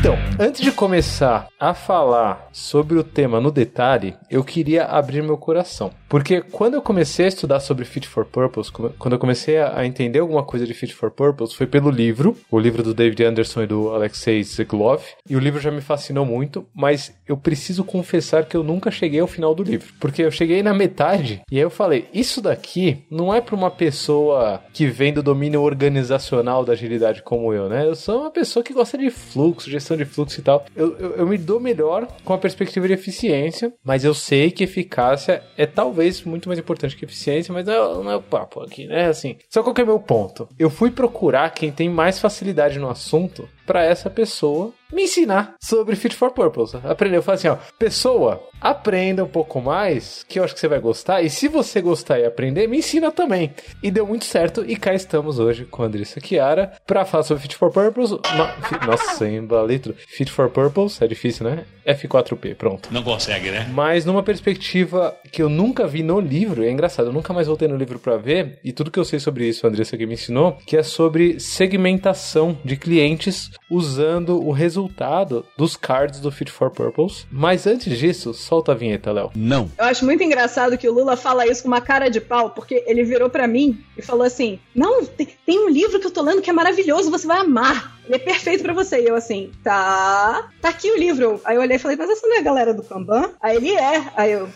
Então, antes de começar a falar sobre o tema no detalhe, eu queria abrir meu coração. Porque quando eu comecei a estudar sobre Fit for Purpose, quando eu comecei a entender alguma coisa de Fit for Purpose, foi pelo livro, o livro do David Anderson e do Alexei Zeglov, e o livro já me fascinou muito, mas eu preciso confessar que eu nunca cheguei ao final do livro, porque eu cheguei na metade e aí eu falei, isso daqui não é para uma pessoa que vem do domínio organizacional da agilidade como eu, né? Eu sou uma pessoa que gosta de fluxo, gestão de fluxo e tal. Eu, eu, eu me dou melhor com a perspectiva de eficiência, mas eu sei que eficácia é talvez muito mais importante que eficiência, mas não, não é o papo aqui, né? Assim, só qual que é meu ponto? Eu fui procurar quem tem mais facilidade no assunto para essa pessoa me ensinar sobre Fit for Purpose. Aprender, eu falo assim, ó, pessoa, aprenda um pouco mais, que eu acho que você vai gostar, e se você gostar e aprender, me ensina também. E deu muito certo, e cá estamos hoje com a Andressa Chiara para falar sobre Fit for Purpose. No... Nossa, embalitro. Fit for Purpose, é difícil, né? F4P, pronto. Não consegue, né? Mas numa perspectiva que eu nunca vi no livro, é engraçado, eu nunca mais voltei no livro para ver, e tudo que eu sei sobre isso, a Andressa que me ensinou, que é sobre segmentação de clientes usando o resultado dos cards do Fit for Purpose. Mas antes disso, solta a vinheta, Léo. Não. Eu acho muito engraçado que o Lula fala isso com uma cara de pau, porque ele virou para mim e falou assim: Não, tem, tem, um livro que eu tô lendo que é maravilhoso, você vai amar. Ele é perfeito para você. E eu assim, tá. Tá aqui o livro. Aí eu olhei e falei, mas essa não é a galera do Kanban? Aí ele é. Aí eu.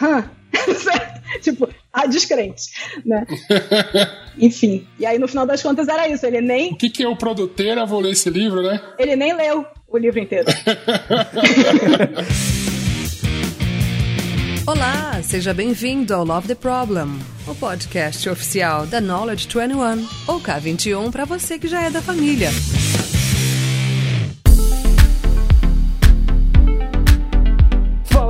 Hã? tipo, a descrente, né? Enfim. E aí, no final das contas, era isso. Ele nem. O que, que é o produteira? Vou ler esse livro, né? Ele nem leu o livro inteiro. Olá, seja bem-vindo ao Love the Problem, o podcast oficial da Knowledge 21, ou K21 para você que já é da família.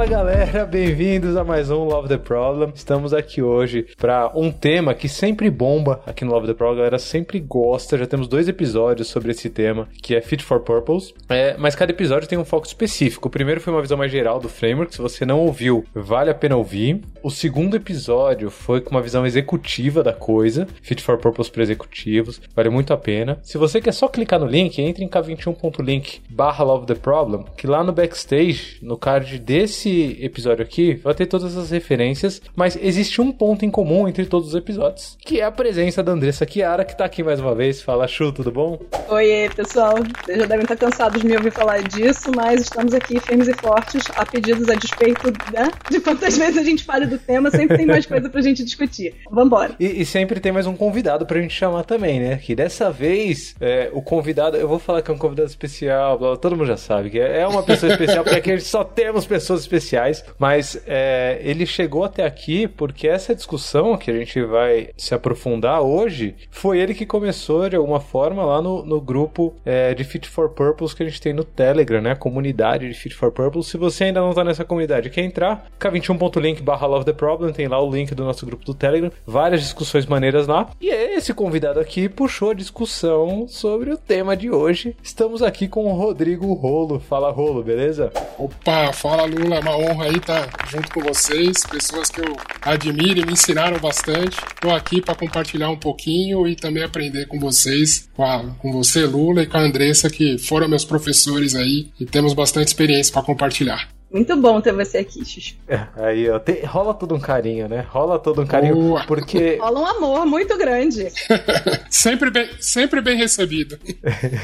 Fala galera, bem-vindos a mais um Love the Problem. Estamos aqui hoje para um tema que sempre bomba aqui no Love the Problem, a galera sempre gosta. Já temos dois episódios sobre esse tema, que é Fit for Purpose, é, mas cada episódio tem um foco específico. O primeiro foi uma visão mais geral do framework, se você não ouviu, vale a pena ouvir. O segundo episódio foi com uma visão executiva da coisa, Fit for Purpose para executivos, vale muito a pena. Se você quer só clicar no link, entre em k21.link barra Love the Problem, que lá no backstage, no card desse esse episódio aqui vai ter todas as referências, mas existe um ponto em comum entre todos os episódios, que é a presença da Andressa Chiara, que tá aqui mais uma vez. Fala, Chu, tudo bom? Oi, pessoal. Vocês já devem estar cansados de me ouvir falar disso, mas estamos aqui firmes e fortes, a pedidos a despeito né, de quantas vezes a gente fale do tema, sempre tem mais coisa pra gente discutir. Vambora. E, e sempre tem mais um convidado pra gente chamar também, né? Que dessa vez, é, o convidado, eu vou falar que é um convidado especial, todo mundo já sabe que é uma pessoa especial, porque aqui só temos pessoas especiais especiais, mas é, ele chegou até aqui porque essa discussão que a gente vai se aprofundar hoje foi ele que começou de alguma forma lá no, no grupo é, de Fit for Purpose que a gente tem no Telegram, né? A comunidade de Fit for Purpose. Se você ainda não tá nessa comunidade, quer entrar, k21.link barra Love the Problem, tem lá o link do nosso grupo do Telegram, várias discussões maneiras lá. E esse convidado aqui puxou a discussão sobre o tema de hoje. Estamos aqui com o Rodrigo Rolo. Fala, Rolo, beleza? Opa, fala Lula, uma honra aí estar junto com vocês, pessoas que eu admiro e me ensinaram bastante. Estou aqui para compartilhar um pouquinho e também aprender com vocês, com, a, com você, Lula, e com a Andressa, que foram meus professores aí e temos bastante experiência para compartilhar. Muito bom ter você aqui, Xuxa. É, aí, ó, tem, rola todo um carinho, né? Rola todo um carinho, Boa. porque... Rola um amor muito grande. sempre, bem, sempre bem recebido.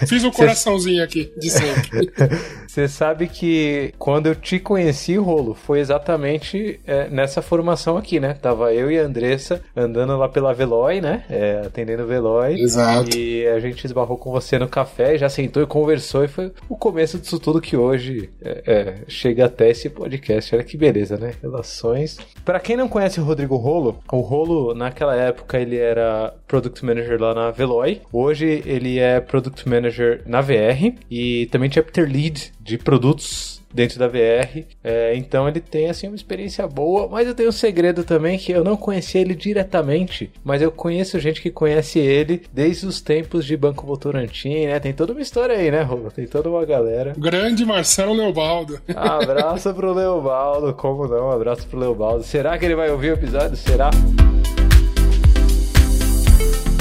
Fiz um coraçãozinho aqui, de sempre. Você sabe que quando eu te conheci, Rolo, foi exatamente é, nessa formação aqui, né? Tava eu e a Andressa andando lá pela Veloy, né? É, atendendo o Veloy. Exato. E a gente esbarrou com você no café, já sentou e conversou, e foi o começo disso tudo que hoje é, é chega até esse podcast. Olha que beleza, né? Relações. Para quem não conhece o Rodrigo Rolo, o Rolo, naquela época, ele era Product Manager lá na Veloy. Hoje ele é Product Manager na VR e também Chapter Lead de produtos dentro da VR. É, então ele tem assim uma experiência boa, mas eu tenho um segredo também que eu não conhecia ele diretamente, mas eu conheço gente que conhece ele desde os tempos de Banco Votorantim, né? Tem toda uma história aí, né, Rô? Tem toda uma galera. Grande Marcelo Leobaldo. Abraço pro Leobaldo, como não? Abraço pro Leobaldo. Será que ele vai ouvir o episódio? Será?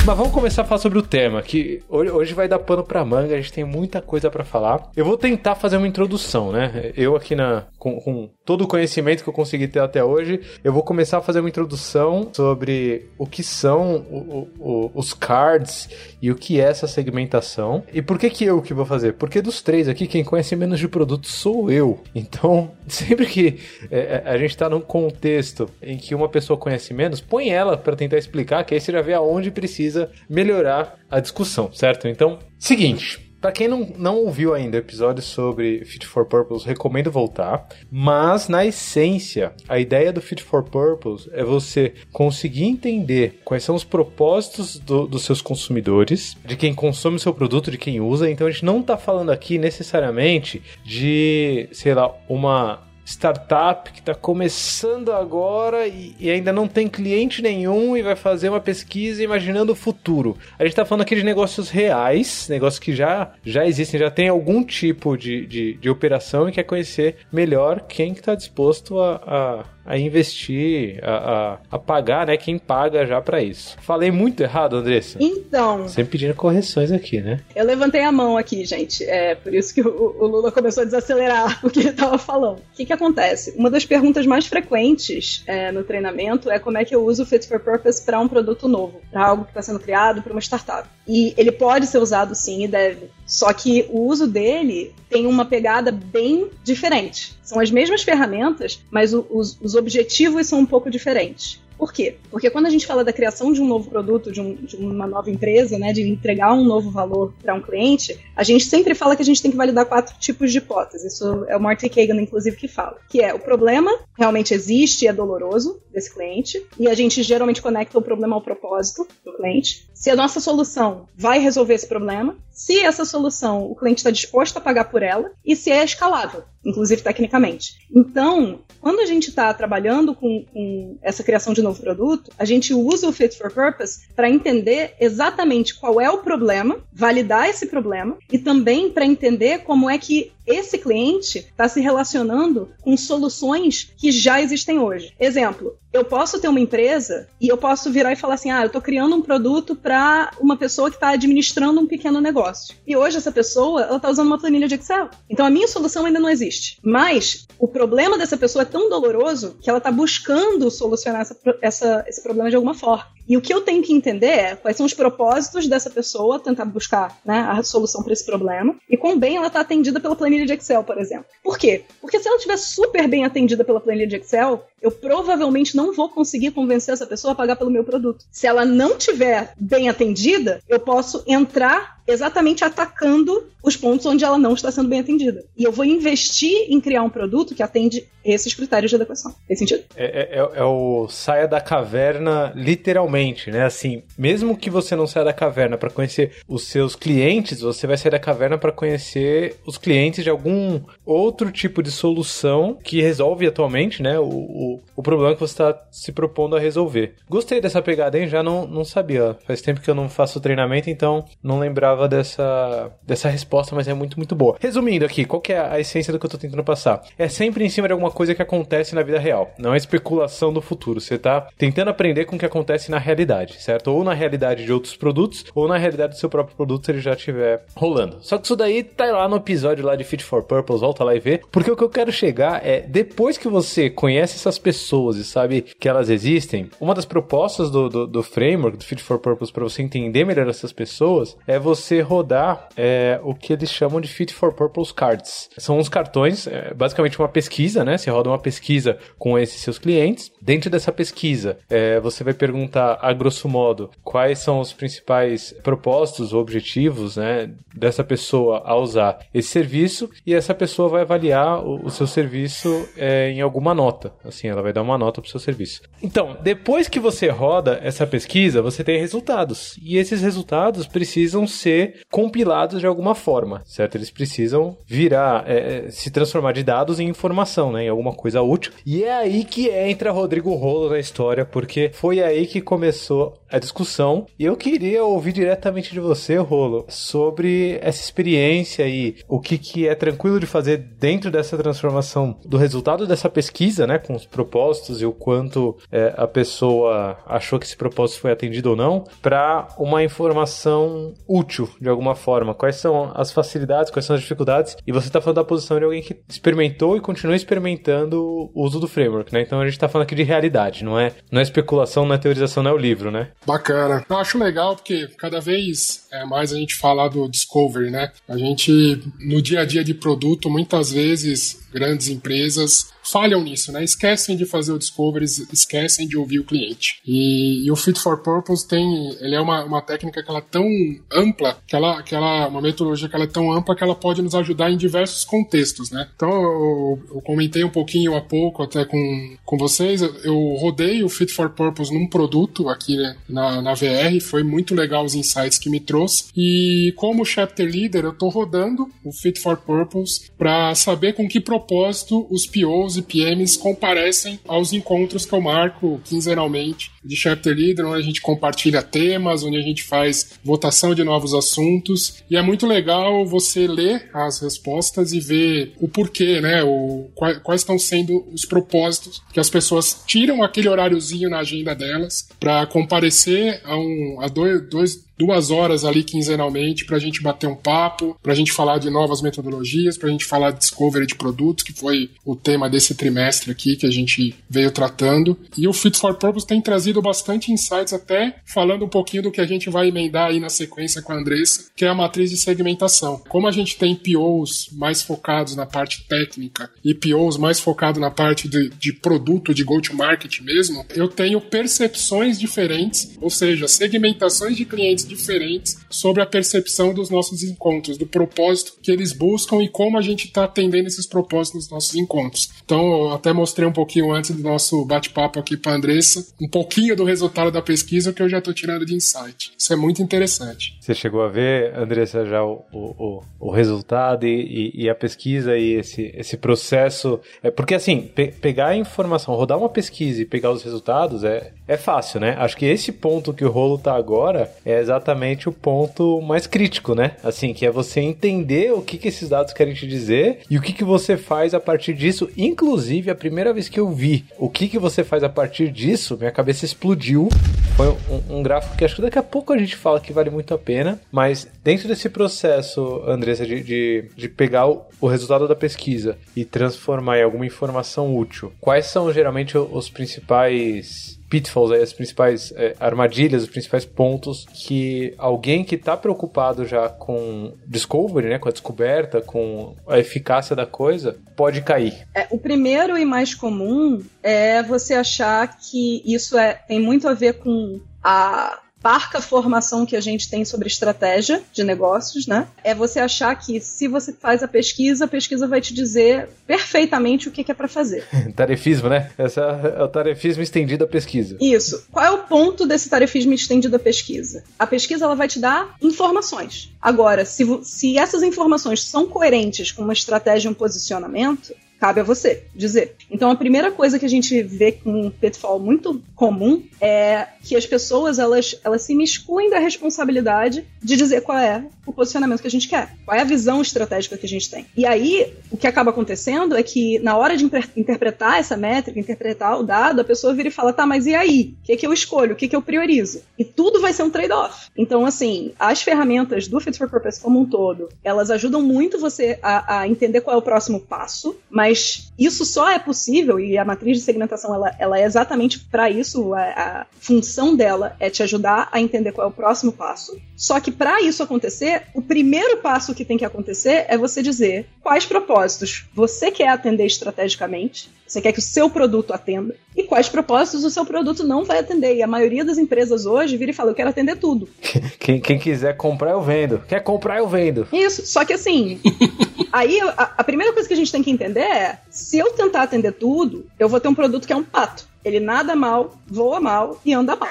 Mas vamos começar a falar sobre o tema, que hoje vai dar pano pra manga, a gente tem muita coisa para falar. Eu vou tentar fazer uma introdução, né? Eu aqui na com, com, todo o conhecimento que eu consegui ter até hoje, eu vou começar a fazer uma introdução sobre o que são o, o, os cards e o que é essa segmentação. E por que que eu que vou fazer? Porque dos três aqui, quem conhece menos de produto sou eu. Então, sempre que é, é a gente está num contexto em que uma pessoa conhece menos, põe ela para tentar explicar, que aí você já vê aonde precisa melhorar a discussão, certo? Então, seguinte. Para quem não, não ouviu ainda episódios sobre Fit for Purpose, recomendo voltar. Mas, na essência, a ideia do Fit for Purpose é você conseguir entender quais são os propósitos do, dos seus consumidores, de quem consome o seu produto, de quem usa. Então, a gente não está falando aqui necessariamente de, sei lá, uma startup que está começando agora e, e, ainda não tem cliente nenhum e vai fazer uma pesquisa imaginando o futuro. A gente está falando aqui de negócios reais, negócios que já, já existem, já tem algum tipo de, de, de operação e quer conhecer melhor quem está disposto a, a a investir, a, a, a, pagar, né? Quem paga já para isso. Falei muito errado, Andressa? Então. Sempre pedindo correções aqui, né? Eu levantei a mão aqui, gente. É por isso que o, o Lula começou a desacelerar o que ele estava falando. O que, que acontece? Uma das perguntas mais frequentes é, no treinamento é como é que eu uso o Fit for Purpose para um produto novo, para algo que está sendo criado, para uma startup. E ele pode ser usado sim e deve. Só que o uso dele tem uma pegada bem diferente. São as mesmas ferramentas, mas o, os, os objetivos são um pouco diferentes. Por quê? Porque quando a gente fala da criação de um novo produto, de, um, de uma nova empresa, né, de entregar um novo valor para um cliente, a gente sempre fala que a gente tem que validar quatro tipos de hipóteses. Isso é o Marty Kagan, inclusive, que fala. Que é o problema realmente existe e é doloroso desse cliente, e a gente geralmente conecta o problema ao propósito do cliente. Se a nossa solução vai resolver esse problema, se essa solução o cliente está disposto a pagar por ela e se é escalável, inclusive tecnicamente. Então, quando a gente está trabalhando com, com, essa criação de novo produto, a gente usa o Fit for Purpose para entender exatamente qual é o problema, validar esse problema e também para entender como é que esse cliente está se relacionando com soluções que já existem hoje. Exemplo, eu posso ter uma empresa e eu posso virar e falar assim: ah, eu estou criando um produto para uma pessoa que está administrando um pequeno negócio. E hoje essa pessoa ela está usando uma planilha de Excel. Então a minha solução ainda não existe. Mas o problema dessa pessoa é tão doloroso que ela está buscando solucionar essa, essa, esse problema de alguma forma. E o que eu tenho que entender é quais são os propósitos dessa pessoa, tentar buscar né, a solução para esse problema, e quão bem ela está atendida pela planilha de Excel, por exemplo. Por quê? Porque se ela estiver super bem atendida pela planilha de Excel, eu provavelmente não vou conseguir convencer essa pessoa a pagar pelo meu produto. Se ela não tiver bem atendida, eu posso entrar exatamente atacando os pontos onde ela não está sendo bem atendida. E eu vou investir em criar um produto que atende esses critérios de adequação. Faz sentido? É, é, é, o saia da caverna, literalmente, né? Assim, mesmo que você não saia da caverna para conhecer os seus clientes, você vai sair da caverna para conhecer os clientes de algum outro tipo de solução que resolve atualmente, né? O, o, o problema que você está se propondo a resolver. Gostei dessa pegada, hein? Já não, não sabia. Faz tempo que eu não faço treinamento, então não lembrava dessa, dessa resposta, mas é muito, muito boa. Resumindo aqui, qual que é a essência do que eu tô tentando passar? É sempre em cima de alguma coisa que acontece na vida real. Não é especulação do futuro. Você tá tentando aprender com o que acontece na realidade, certo? Ou na realidade de outros produtos, ou na realidade do seu próprio produto se ele já estiver rolando. Só que isso daí tá lá no episódio lá de Fit for Purpose, volta lá e vê. Porque o que eu quero chegar é, depois que você conhece essas pessoas e sabe que elas existem, uma das propostas do, do, do framework, do Fit for Purpose, para você entender melhor essas pessoas, é você rodar é, o que eles chamam de Fit for Purpose Cards. São uns cartões, é, basicamente uma pesquisa, né? Você roda uma pesquisa com esses seus clientes. Dentro dessa pesquisa, é, você vai perguntar, a grosso modo, quais são os principais propósitos ou objetivos né, dessa pessoa a usar esse serviço e essa pessoa vai avaliar o, o seu serviço é, em alguma nota. Assim, ela vai dar uma nota para o seu serviço. Então, depois que você roda essa pesquisa, você tem resultados. E esses resultados precisam ser ser compilados de alguma forma, certo? Eles precisam virar, é, é, se transformar de dados em informação, né? Em alguma coisa útil. E é aí que entra Rodrigo Rolo na história, porque foi aí que começou a discussão. E eu queria ouvir diretamente de você, Rolo, sobre essa experiência e o que, que é tranquilo de fazer dentro dessa transformação do resultado dessa pesquisa, né? Com os propósitos e o quanto é, a pessoa achou que esse propósito foi atendido ou não, para uma informação útil de alguma forma. Quais são as facilidades, quais são as dificuldades? E você está falando da posição de alguém que experimentou e continua experimentando o uso do framework, né? Então a gente está falando aqui de realidade, não é, não é especulação, não é teorização, não é o livro, né? Bacana. Eu acho legal porque cada vez é, mais a gente fala do discovery, né? A gente, no dia a dia de produto, muitas vezes grandes empresas falham nisso, né? Esquecem de fazer o discovery, esquecem de ouvir o cliente. E, e o Fit for Purpose tem, ele é uma, uma técnica que ela é tão ampla, que ela, que ela, uma metodologia que ela é tão ampla que ela pode nos ajudar em diversos contextos, né? Então eu, eu comentei um pouquinho há pouco até com, com vocês, eu rodei o Fit for Purpose num produto aqui né, na, na VR, foi muito legal os insights que me trouxe. E como chapter leader, eu tô rodando o Fit for Purpose para saber com que propósito os POs e PMs comparecem aos encontros que eu marco quinzenalmente de Chapter Leader, onde a gente compartilha temas, onde a gente faz votação de novos assuntos. E é muito legal você ler as respostas e ver o porquê, né? O, quais estão sendo os propósitos que as pessoas tiram aquele horáriozinho na agenda delas para comparecer a, um, a dois, dois duas horas ali quinzenalmente para a gente bater um papo, para a gente falar de novas metodologias, para a gente falar de discovery de produtos, que foi o tema desse trimestre aqui que a gente veio tratando. E o Fit for Purpose tem trazido bastante insights, até falando um pouquinho do que a gente vai emendar aí na sequência com a Andressa, que é a matriz de segmentação. Como a gente tem POs mais focados na parte técnica e POs mais focados na parte de, de produto, de go-to-market mesmo, eu tenho percepções diferentes, ou seja, segmentações de clientes diferentes sobre a percepção dos nossos encontros, do propósito que eles buscam e como a gente está atendendo esses propósitos nos nossos encontros. Então, eu até mostrei um pouquinho antes do nosso bate-papo aqui para Andressa, um pouquinho do resultado da pesquisa que eu já estou tirando de insight. Isso é muito interessante. Você chegou a ver, Andressa, já o, o, o resultado e, e, e, a pesquisa e esse, esse processo? É porque, assim, pe pegar a informação, rodar uma pesquisa e pegar os resultados é, é fácil, né? Acho que esse ponto que o rolo tá agora é exatamente o ponto mais crítico, né? Assim, que é você entender o que, que esses dados querem te dizer e o que, que você faz a partir disso. Inclusive, a primeira vez que eu vi o que, que você faz a partir disso, minha cabeça explodiu. Foi um, um gráfico que acho que daqui a pouco a gente fala que vale muito a pena, mas dentro desse processo, Andressa, de, de, de pegar o, o resultado da pesquisa e transformar em alguma informação útil, quais são geralmente os principais pitfalls, aí, as principais é, armadilhas, os principais pontos que alguém que está preocupado já com discovery, né, com a descoberta, com a eficácia da coisa, pode cair. É, o primeiro e mais comum é você achar que isso é, tem muito a ver com a parca formação que a gente tem sobre estratégia de negócios, né? É você achar que se você faz a pesquisa, a pesquisa vai te dizer perfeitamente o que, é para fazer. tarefismo, né? Essa é o tarefismo estendido à pesquisa. Isso. Qual é o ponto desse tarefismo estendido à pesquisa? A pesquisa ela vai te dar informações. Agora, se, se essas informações são coerentes com uma estratégia e um posicionamento, cabe a você dizer. Então a primeira coisa que a gente vê com um pitfall muito comum é que as pessoas elas, elas se miscuem da responsabilidade de dizer qual é o posicionamento que a gente quer, qual é a visão estratégica que a gente tem. E aí o que acaba acontecendo é que na hora de interpretar essa métrica, interpretar o dado, a pessoa vira e fala, tá, mas e aí? O que, é que eu escolho? O que, é que eu priorizo? E tudo vai ser um trade-off. Então, assim, as ferramentas do Fit for Purpose como um todo, elas ajudam muito você a, a entender qual é o próximo passo, mas mas isso só é possível, e a matriz de segmentação ela, ela é exatamente para isso, a, a, função dela é te ajudar a entender qual é o próximo passo. Só que para isso acontecer, o primeiro passo que tem que acontecer é você dizer quais propósitos você quer atender estrategicamente, você quer que o seu produto atenda, e quais propósitos o seu produto não vai atender. E a maioria das empresas hoje vira e fala: eu quero atender tudo. Quem, quem quiser comprar, eu vendo. Quer comprar, eu vendo. Isso, só que assim. aí a, a primeira coisa que a gente tem que entender é: se eu tentar atender tudo, eu vou ter um produto que é um pato. Ele nada mal, voa mal e anda mal.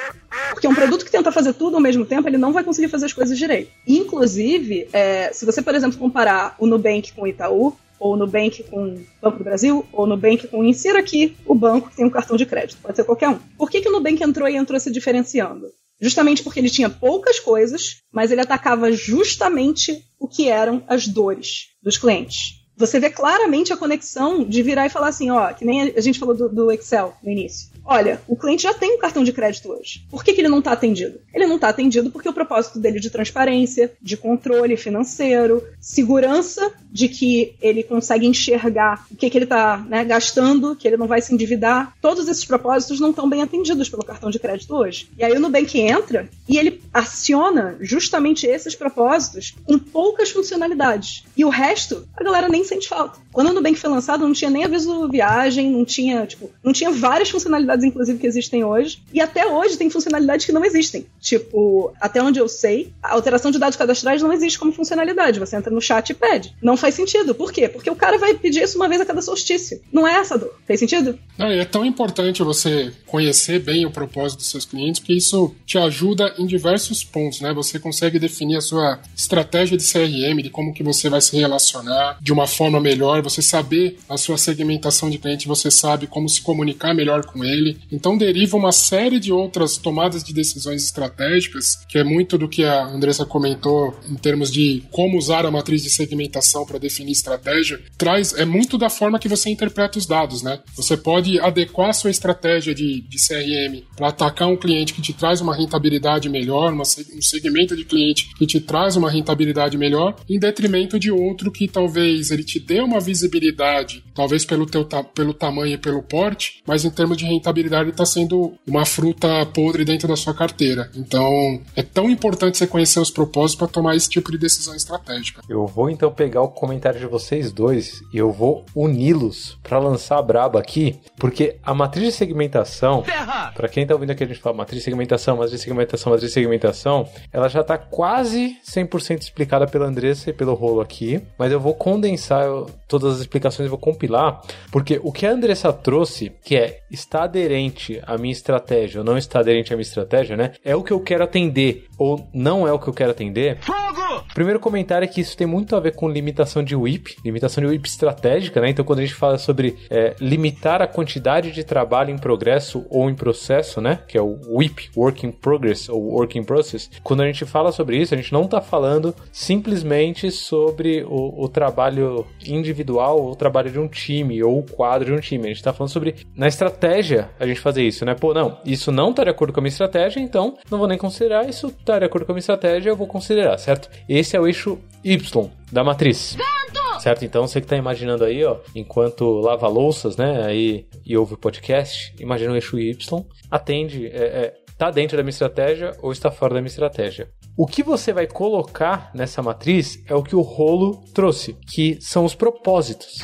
Porque um produto que tenta fazer tudo ao mesmo tempo, ele não vai conseguir fazer as coisas direito. Inclusive, é, se você, por exemplo, comparar o Nubank com o Itaú, ou o Nubank com o Banco do Brasil, ou Nubank com, insira aqui, o banco que tem um cartão de crédito. Pode ser qualquer um. Por que, que o Nubank entrou e entrou se diferenciando? Justamente porque ele tinha poucas coisas, mas ele atacava justamente o que eram as dores dos clientes você vê claramente a conexão de virar e falar assim, ó, que nem a gente falou do, do Excel no início. Olha, o cliente já tem um cartão de crédito hoje. Por que, que ele não está atendido? Ele não está atendido porque o propósito dele de transparência, de controle financeiro, segurança de que ele consegue enxergar o que, que ele está né, gastando, que ele não vai se endividar, todos esses propósitos não estão bem atendidos pelo cartão de crédito hoje. E aí o Nubank entra e ele aciona justamente esses propósitos com poucas funcionalidades. E o resto, a galera nem sente falta. Quando o Nubank foi lançado, não tinha nem aviso viagem, não tinha, tipo, não tinha várias funcionalidades, inclusive, que existem hoje. E até hoje tem funcionalidades que não existem. Tipo, até onde eu sei, a alteração de dados cadastrais não existe como funcionalidade. Você entra no chat e pede. Não faz sentido. Por quê? Porque o cara vai pedir isso uma vez a cada solstício. Não é essa dor. Faz sentido? É tão importante você conhecer bem o propósito dos seus clientes, porque isso te ajuda em diversos pontos, né? Você consegue definir a sua estratégia de CRM, de como que você vai se relacionar de uma forma melhor você saber a sua segmentação de cliente, você sabe como se comunicar melhor com ele. Então deriva uma série de outras tomadas de decisões estratégicas, que é muito do que a Andressa comentou em termos de como usar a matriz de segmentação para definir estratégia. Traz é muito da forma que você interpreta os dados, né? Você pode adequar a sua estratégia de, de CRM para atacar um cliente que te traz uma rentabilidade melhor, uma, um segmento de cliente que te traz uma rentabilidade melhor, em detrimento de outro que talvez ele te dê uma visibilidade, talvez pelo, teu, pelo tamanho e pelo porte, mas em termos de rentabilidade está sendo uma fruta podre dentro da sua carteira. Então é tão importante você conhecer os propósitos para tomar esse tipo de decisão estratégica. Eu vou então pegar o comentário de vocês dois e eu vou uni-los para lançar a braba aqui, porque a matriz de segmentação, para quem está ouvindo aqui a gente fala matriz de segmentação, matriz de segmentação, matriz de segmentação, ela já está quase 100% explicada pela Andressa e pelo rolo aqui, mas eu vou condensar todas as explicações eu vou compilar, porque o que a Andressa trouxe, que é está aderente à minha estratégia ou não está aderente à minha estratégia, né? É o que eu quero atender ou não é o que eu quero atender. Fogo! Primeiro comentário é que isso tem muito a ver com limitação de WIP, limitação de WIP estratégica, né? Então, quando a gente fala sobre é, limitar a quantidade de trabalho em progresso ou em processo, né? Que é o WIP, Work in Progress ou Work in Process. Quando a gente fala sobre isso, a gente não está falando simplesmente sobre o, o trabalho individual ou o trabalho de um time ou o quadro de um time. A gente está falando sobre na estratégia a gente fazer isso, né? Pô, não, isso não está de acordo com a minha estratégia, então não vou nem considerar. Isso está de acordo com a minha estratégia, eu vou considerar, certo? Esse é o eixo Y da matriz. Certo? Então você que está imaginando aí, ó, enquanto lava louças, né, aí e ouve o podcast, imagina o eixo Y, atende, é, é, tá dentro da minha estratégia ou está fora da minha estratégia. O que você vai colocar nessa matriz é o que o rolo trouxe, que são os propósitos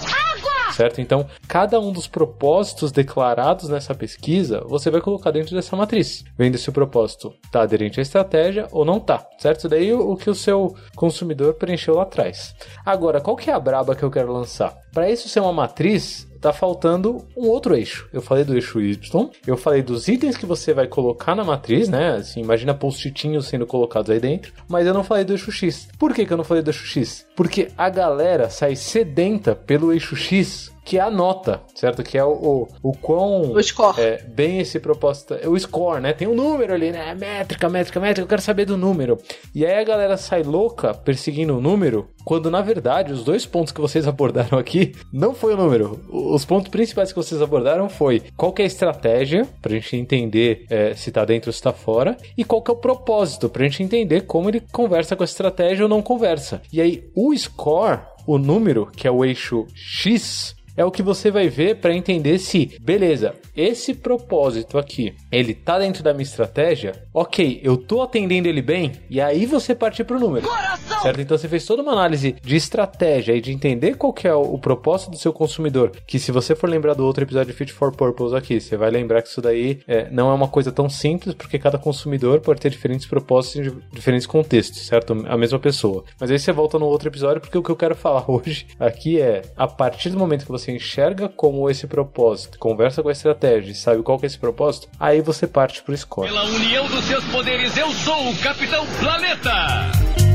certo? Então, cada um dos propósitos declarados nessa pesquisa, você vai colocar dentro dessa matriz, vendo se o propósito está aderente à estratégia ou não está, certo? Daí o que o seu consumidor preencheu lá atrás. Agora, qual que é a braba que eu quero lançar? Para isso ser uma matriz, tá faltando um outro eixo. Eu falei do eixo Y, eu falei dos itens que você vai colocar na matriz, né? Assim, imagina post-itinhos sendo colocados aí dentro, mas eu não falei do eixo X. Por que, que eu não falei do eixo X? Porque a galera sai sedenta pelo eixo X que é a nota, certo? Que é o, o, o quão. O score. É, bem esse propósito. É o score, né? Tem um número ali, né? Métrica, métrica, métrica. Eu quero saber do número. E aí a galera sai louca perseguindo o número, quando na verdade os dois pontos que vocês abordaram aqui não foi o número. Os pontos principais que vocês abordaram foi qual é a estratégia, pra gente entender é, se tá dentro ou se tá fora, e qual que é o propósito, pra gente entender como ele conversa com a estratégia ou não conversa. E aí o score, o número, que é o eixo X, é o que você vai ver para entender se, beleza, esse propósito aqui, ele tá dentro da minha estratégia, ok, eu tô atendendo ele bem, e aí você partir pro número. Coração! Certo? Então você fez toda uma análise de estratégia e de entender qual que é o, o propósito do seu consumidor, que se você for lembrar do outro episódio de Fit for Purpose aqui, você vai lembrar que isso daí é, não é uma coisa tão simples, porque cada consumidor pode ter diferentes propósitos em diferentes contextos, certo? A mesma pessoa. Mas aí você volta no outro episódio, porque o que eu quero falar hoje aqui é, a partir do momento que você enxerga como esse propósito, conversa com a estratégia e sabe qual que é esse propósito, aí você parte pro score. Pela união dos seus poderes, eu sou o Capitão Planeta!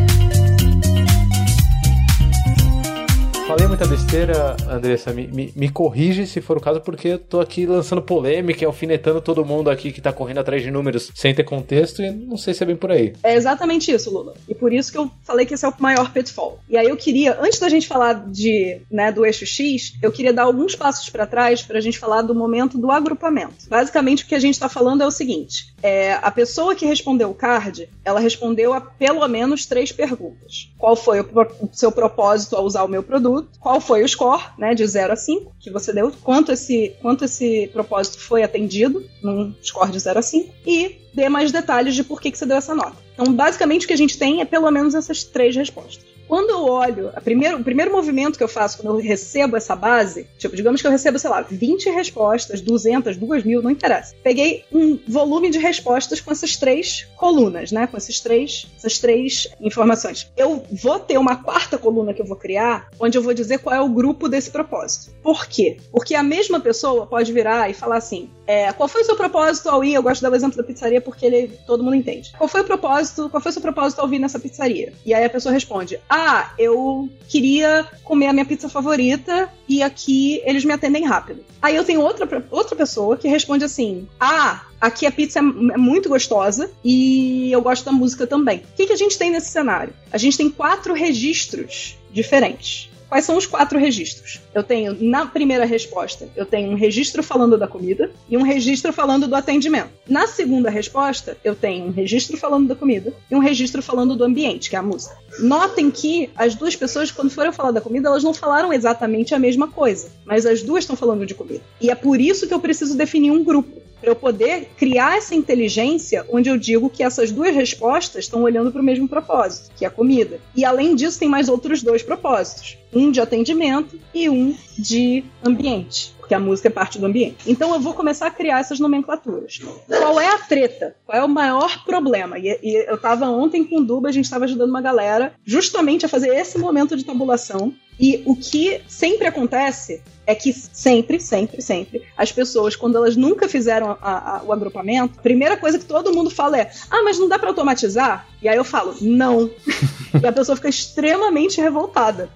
Falei muita besteira, Andressa, me, me, me, corrige se for o caso, porque eu tô aqui lançando polêmica, alfinetando todo mundo aqui que tá correndo atrás de números sem ter contexto, e não sei se é bem por aí. É exatamente isso, Lula. E por isso que eu falei que esse é o maior pitfall. E aí eu queria, antes da gente falar de, né, do eixo X, eu queria dar alguns passos para trás pra gente falar do momento do agrupamento. Basicamente, o que a gente tá falando é o seguinte: é, a pessoa que respondeu o card, ela respondeu a pelo menos três perguntas. Qual foi o, o seu propósito ao usar o meu produto? Qual foi o score, né, de 0 a 5 que você deu, quanto esse, quanto esse propósito foi atendido, num score de 0 a 5, e dê mais detalhes de por que, que você deu essa nota. Então, basicamente, o que a gente tem é pelo menos essas três respostas. Quando eu olho, primeiro, o primeiro movimento que eu faço quando eu recebo essa base, tipo, digamos que eu recebo, sei lá, 20 respostas, 200, 2 mil, não interessa. Peguei um volume de respostas com essas três colunas, né? Com esses três, essas três informações. Eu vou ter uma quarta coluna que eu vou criar, onde eu vou dizer qual é o grupo desse propósito. Por quê? Porque a mesma pessoa pode virar e falar assim: é, qual foi o seu propósito ao ir? Eu gosto de dar o exemplo da pizzaria porque ele, todo mundo entende. Qual foi o propósito? Qual foi o seu propósito ao vir nessa pizzaria? E aí a pessoa responde: Ah, eu queria comer a minha pizza favorita e aqui eles me atendem rápido. Aí eu tenho outra, outra pessoa que responde assim: ah, aqui a pizza é, é muito gostosa e eu gosto da música também. O que, que a gente tem nesse cenário? A gente tem quatro registros diferentes. Quais são os quatro registros? Eu tenho, na primeira resposta, eu tenho um registro falando da comida e um registro falando do atendimento. Na segunda resposta, eu tenho um registro falando da comida e um registro falando do ambiente, que é a música. Notem que as duas pessoas, quando foram falar da comida, elas não falaram exatamente a mesma coisa, mas as duas estão falando de comida. E é por isso que eu preciso definir um grupo para eu poder criar essa inteligência onde eu digo que essas duas respostas estão olhando para o mesmo propósito, que é a comida. E além disso, tem mais outros dois propósitos: um de atendimento e um de ambiente porque a música é parte do ambiente. Então eu vou começar a criar essas nomenclaturas. Qual é a treta? Qual é o maior problema? E, e eu estava ontem com o Duba, a gente estava ajudando uma galera justamente a fazer esse momento de tabulação. E o que sempre acontece é que sempre, sempre, sempre, as pessoas, quando elas nunca fizeram a, a, o agrupamento, a primeira coisa que todo mundo fala é: ah, mas não dá para automatizar? E aí eu falo: não. e a pessoa fica extremamente revoltada.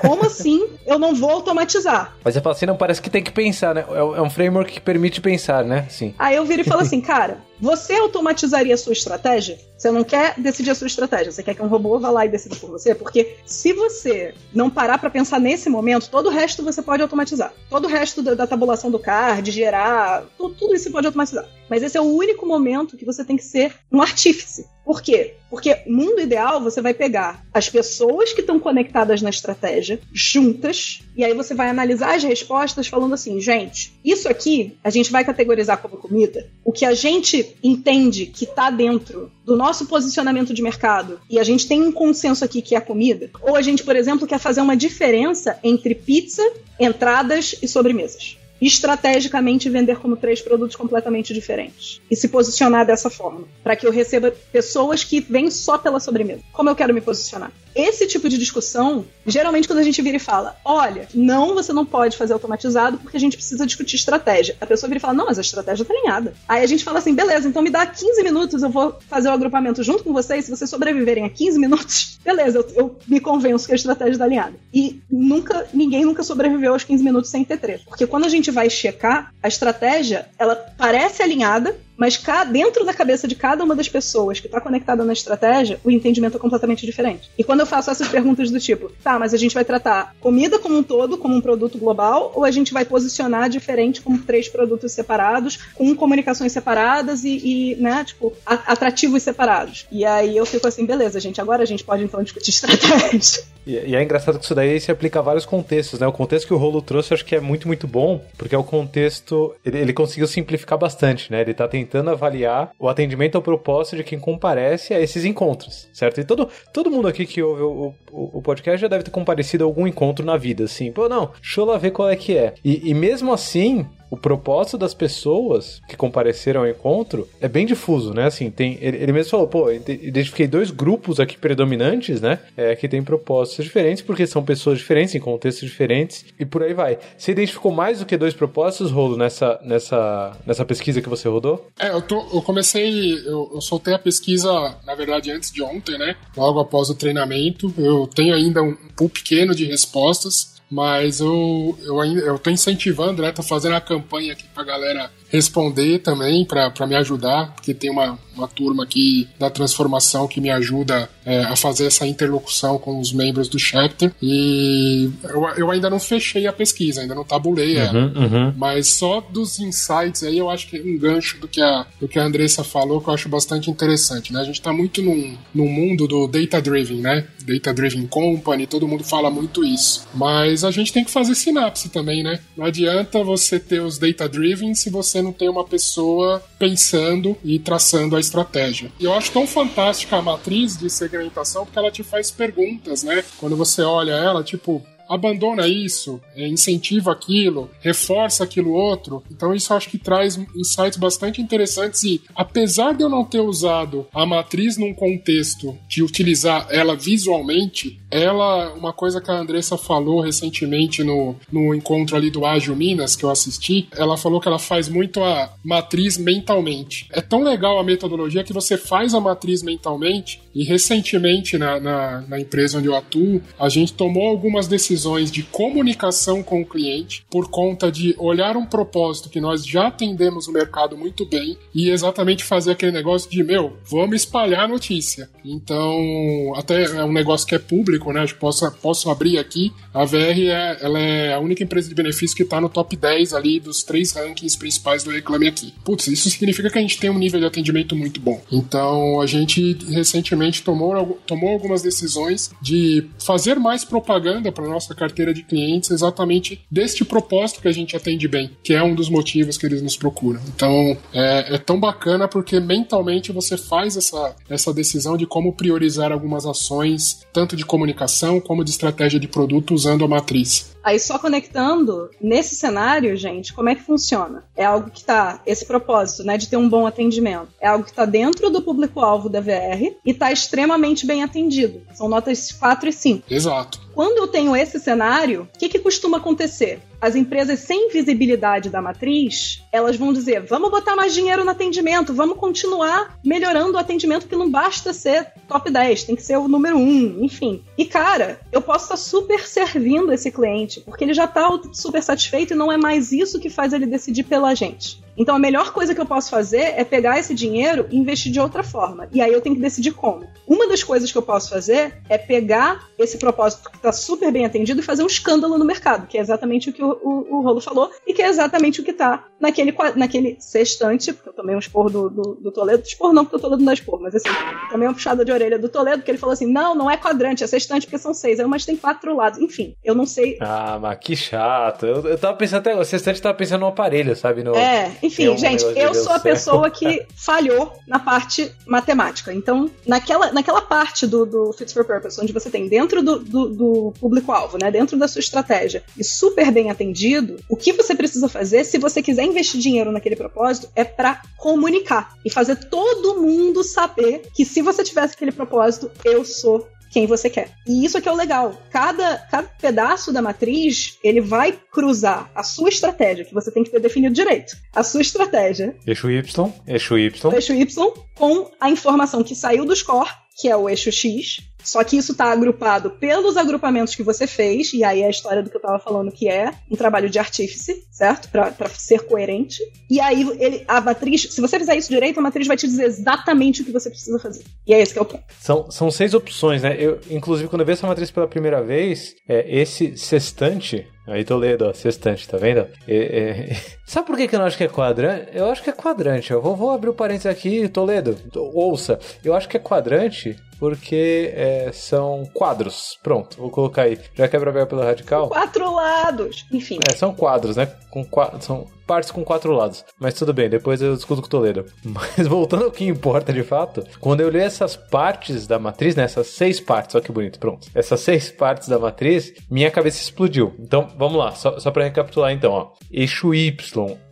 Como assim eu não vou automatizar? Mas você fala assim: não, parece que tem que pensar, né? É, é um framework que permite pensar, né? Sim. Aí eu viro e falo assim: cara, você automatizaria a sua estratégia? Você não quer decidir a sua estratégia, você quer que um robô vá lá e decida por você? Porque se você não parar para pensar nesse momento, todo o resto você pode automatizar. Todo o resto da, da tabulação do card, gerar, tudo, tudo isso você pode automatizar. Mas esse é o único momento que você tem que ser um artífice. Por quê? Porque mundo ideal você vai pegar as pessoas que estão conectadas na estratégia juntas e aí você vai analisar as respostas falando assim, gente, isso aqui a gente vai categorizar como comida. O que a gente entende que está dentro do nosso posicionamento de mercado e a gente tem um consenso aqui que é comida, ou a gente, por exemplo, quer fazer uma diferença entre pizza, entradas e sobremesas estrategicamente vender como três produtos completamente diferentes e se posicionar dessa forma, para que eu receba pessoas que vêm só pela sobremesa. Como eu quero me posicionar? Esse tipo de discussão, geralmente quando a gente vira e fala, olha, não, você não pode fazer automatizado porque a gente precisa discutir estratégia. A pessoa vira e fala, não, mas a estratégia tá alinhada. Aí a gente fala assim, beleza, então me dá 15 minutos, eu vou fazer o agrupamento junto com vocês, se vocês sobreviverem a 15 minutos, beleza, eu, eu me convenço que a estratégia tá alinhada. E nunca, ninguém nunca sobreviveu aos 15 minutos sem ter treta. Porque quando a gente vai checar, a estratégia, ela parece alinhada, Mas cá, dentro da cabeça de cada uma das pessoas que está conectada na estratégia, o entendimento é completamente diferente. E quando eu faço essas perguntas do tipo, tá, mas a gente vai tratar comida como um todo, como um produto global, ou a gente vai posicionar diferente como três produtos separados, com comunicações separadas e, e né, tipo, atrativos separados. E aí eu fico assim, beleza, gente, agora a gente pode então discutir estratégia. E, é engraçado que isso daí se aplica a vários contextos, né? O contexto que o Rolo trouxe eu acho que é muito, muito bom, porque é o contexto. Ele, ele conseguiu simplificar bastante, né? Ele tá tentando avaliar o atendimento ao propósito de quem comparece a esses encontros, certo? E todo, todo mundo aqui que ouve o, o, o podcast já deve ter comparecido a algum encontro na vida, assim. Pô, não, deixa eu lá ver qual é que é. E, e mesmo assim, o propósito das pessoas que compareceram ao encontro é bem difuso, né? Assim, tem, ele, ele mesmo falou, pô, identifiquei dois grupos aqui predominantes, né? É, que tem propósitos diferentes, porque são pessoas diferentes, em contextos diferentes, e por aí vai. Você identificou mais do que dois propósitos, Rolo, nessa, nessa, nessa pesquisa que você rodou? É, eu, tô, eu comecei, eu, eu soltei a pesquisa, na verdade, antes de ontem, né? Logo após o treinamento. Eu tenho ainda um pool pequeno de respostas mas eu, eu ainda eu tô incentivando, né? Tô fazendo a campanha aqui pra galera responder também, para me ajudar, porque tem uma, uma turma aqui da transformação que me ajuda é, a fazer essa interlocução com os membros do chapter. E eu, eu ainda não fechei a pesquisa, ainda não tabulei ela. Uhum, uhum. Mas só dos insights aí eu acho que é um gancho do que a, do que a Andressa falou que eu acho bastante interessante. Né? A gente está muito num, num mundo do data-driven, né? Data-driven company, todo mundo fala muito isso. Mas a gente tem que fazer sinapse também, né? Não adianta você ter os data-driven se você não tem uma pessoa pensando e traçando a estratégia. E eu acho tão fantástica a matriz de segmentação porque ela te faz perguntas, né? Quando você olha ela, tipo, abandona isso, é, incentiva aquilo, reforça aquilo outro. Então isso acho que traz insights bastante interessantes e apesar de eu não ter usado a matriz num contexto de utilizar ela visualmente, ela, uma coisa que a Andressa falou recentemente no, no encontro ali do Ágil Minas que eu assisti, ela falou que ela faz muito a matriz mentalmente. É tão legal a metodologia que você faz a matriz mentalmente e recentemente na, na, na empresa onde eu atuo, a gente tomou algumas decisões de comunicação com o cliente por conta de olhar um propósito que nós já atendemos o mercado muito bem e exatamente fazer aquele negócio de, meu, vamos espalhar a notícia. Então, até é um negócio que é público, né? Posso, posso abrir aqui. A VR é, ela é a única empresa de benefício que está no top 10 ali dos três rankings principais do Reclame Aqui. Putz, isso significa que a gente tem um nível de atendimento muito bom. Então, a gente recentemente tomou, tomou algumas decisões de fazer mais propaganda para nossa carteira de clientes exatamente deste propósito que a gente atende bem, que é um dos motivos que eles nos procuram. Então é, é tão bacana porque mentalmente você faz essa, essa decisão de como priorizar algumas ações, tanto de comunicação como de estratégia de produto usando a matriz. Aí só conectando, nesse cenário, gente, como é que funciona? É algo que está, esse propósito, né, de ter um bom atendimento, é algo que está dentro do público-alvo da VR e está extremamente bem atendido. São notas 4 e 5. Exato. Quando eu tenho esse cenário, o que, que costuma acontecer? As empresas sem visibilidade da matriz, elas vão dizer: vamos botar mais dinheiro no atendimento, vamos continuar melhorando o atendimento, que não basta ser top 10, tem que ser o número 1, enfim. E cara, eu posso estar super servindo esse cliente, porque ele já está super satisfeito e não é mais isso que faz ele decidir pela gente. Então a melhor coisa que eu posso fazer é pegar esse dinheiro e investir de outra forma. E aí eu tenho que decidir como. Uma das coisas que eu posso fazer é pegar esse propósito que está super bem atendido e fazer um escândalo no mercado, que é exatamente o que o, o, o Rolo falou e que é exatamente o que está naquele, naquele sextante, porque eu tomei um esporro do, do, do Toledo. Esporro não, porque o Toledo não dá esporro, mas assim, também uma puxada de orelha do Toledo, que ele falou assim: não, não é quadrante, é sextante porque são seis. Aí, mas tem quatro lados. Enfim, eu não sei. Ah, mas que chato. Eu, eu tava pensando até. O sextante tava pensando no aparelho, sabe? No... É, enfim, gente, eu sou a pessoa que falhou na parte matemática. Então, naquela, naquela parte do, do Fit for Purpose, onde você tem dentro do, do, do público-alvo, né, dentro da sua estratégia, e super bem atendido, o que você precisa fazer, se você quiser investir dinheiro naquele propósito, é para comunicar e fazer todo mundo saber que se você tivesse aquele propósito, eu sou quem você quer. E isso aqui é o legal. Cada, cada pedaço da matriz, ele vai cruzar a sua estratégia, que você tem que ter definido direito. A sua estratégia. Eixo Y, eixo Y. Eixo Y com a informação que saiu do score que é o eixo X. Só que isso está agrupado pelos agrupamentos que você fez, e aí é a história do que eu estava falando, que é um trabalho de artífice, certo? Para ser coerente. E aí ele, a matriz, se você fizer isso direito, a matriz vai te dizer exatamente o que você precisa fazer. E é esse que é o ponto. São, são seis opções, né? Eu, inclusive, quando eu vi essa matriz pela primeira vez, é, esse sextante, Aí Toledo, ó, sextante, tá vendo? É, é... Sabe por que, que eu não acho que é quadrante? Eu acho que é quadrante. Eu vou, vou abrir o um parênteses aqui, Toledo. Ouça, eu acho que é quadrante porque é, são quadros. Pronto, vou colocar aí. Já quebra ver pelo radical? Quatro lados. Enfim. É, são quadros, né? Com quatro, são partes com quatro lados. Mas tudo bem, depois eu discuto com o Toledo. Mas voltando ao que importa de fato, quando eu li essas partes da matriz, né? Essas seis partes, olha que bonito, pronto. Essas seis partes da matriz, minha cabeça explodiu. Então, vamos lá, só, só para recapitular então, ó. Eixo Y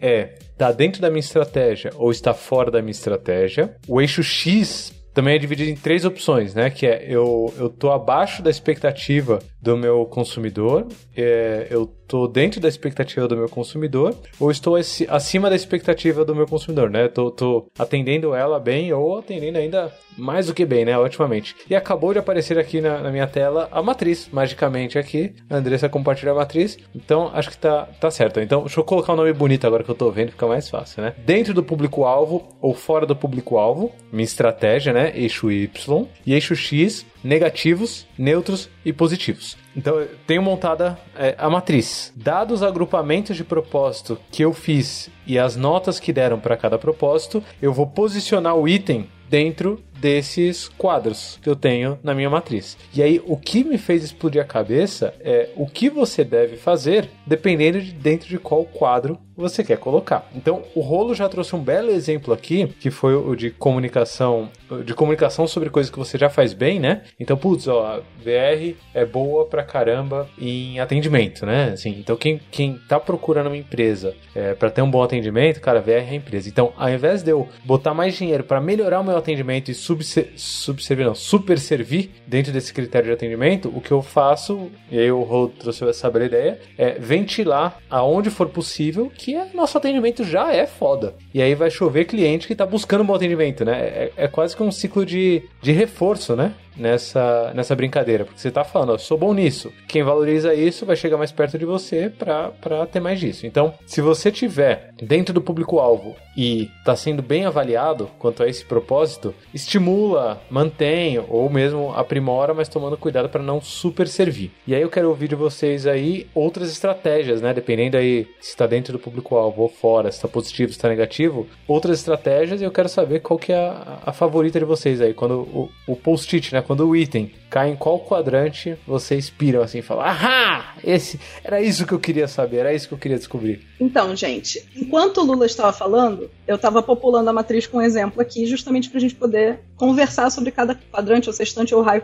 é está dentro da minha estratégia ou está fora da minha estratégia. O eixo X também é dividido em três opções, né? Que é eu, eu tô abaixo da expectativa do meu consumidor, é, eu tô dentro da expectativa do meu consumidor, ou estou acima da expectativa do meu consumidor, né? Tô, tô atendendo ela bem ou atendendo ainda mais do que bem, né? Otimamente. E acabou de aparecer aqui na, na minha tela a matriz, magicamente aqui. A Andressa compartilha a matriz, então acho que tá, tá certo. Então, deixa eu colocar um nome bonito agora que eu tô vendo, fica mais fácil, né? Dentro do público-alvo ou fora do público-alvo, minha estratégia, né? Eixo Y e eixo X negativos, neutros e positivos. Então, eu tenho montada é, a matriz. Dados os agrupamentos de propósito que eu fiz e as notas que deram para cada propósito, eu vou posicionar o item dentro desses quadros que eu tenho na minha matriz. E aí, o que me fez explodir a cabeça é o que você deve fazer dependendo de dentro de qual quadro você quer colocar. Então, o Rolo já trouxe um belo exemplo aqui, que foi o de comunicação, de comunicação sobre coisas que você já faz bem, né? Então, putz, ó, VR é boa pra caramba em atendimento, né? Assim, então, quem, quem tá procurando uma empresa é, para ter um bom atendimento, cara, VR é a empresa. Então, ao invés de eu botar mais dinheiro para melhorar o meu atendimento e subser, subservir, não, super servir dentro desse critério de atendimento, o que eu faço, e aí o Rolo trouxe essa bela ideia, é ventilar aonde for possível que é, nosso atendimento já é foda. E aí vai chover cliente que tá buscando um bom atendimento, né? É, é quase que um ciclo de, de reforço, né? Nessa, nessa brincadeira, porque você tá falando, eu sou bom nisso. Quem valoriza isso vai chegar mais perto de você para ter mais disso. Então, se você tiver dentro do público-alvo e tá sendo bem avaliado quanto a esse propósito, estimula, mantém ou mesmo aprimora, mas tomando cuidado para não super servir. E aí eu quero ouvir de vocês aí outras estratégias, né? Dependendo aí se está dentro do público-alvo ou fora, se está positivo, se está negativo, outras estratégias e eu quero saber qual que é a, a favorita de vocês aí, quando o, o post-it, né? Quando o item cai em qual quadrante, vocês piram assim e falam: Ahá! Esse, era isso que eu queria saber, era isso que eu queria descobrir. Então, gente, enquanto o Lula estava falando, eu estava populando a matriz com um exemplo aqui, justamente para a gente poder conversar sobre cada quadrante, ou sextante, ou raio.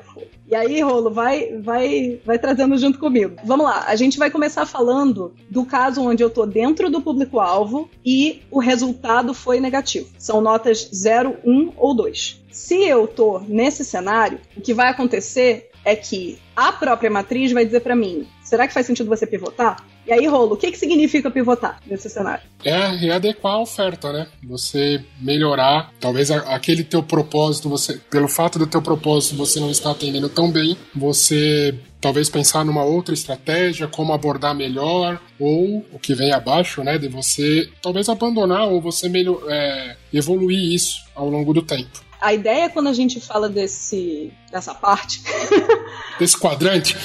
E aí, Rolo, vai, vai, vai trazendo junto comigo. Vamos lá, a gente vai começar falando do caso onde eu estou dentro do público-alvo e o resultado foi negativo. São notas 0, 1 ou 2. Se eu tô nesse cenário, o que vai acontecer é que a própria matriz vai dizer para mim: será que faz sentido você pivotar? E aí, Rolo, o que, que significa pivotar nesse cenário? É readequar a oferta, né? Você melhorar, talvez aquele teu propósito, você, pelo fato do teu propósito você não estar atendendo tão bem, você talvez pensar numa outra estratégia, como abordar melhor, ou o que vem abaixo, né? De você talvez abandonar ou você melhor, é, evoluir isso ao longo do tempo a ideia quando a gente fala desse dessa parte desse quadrante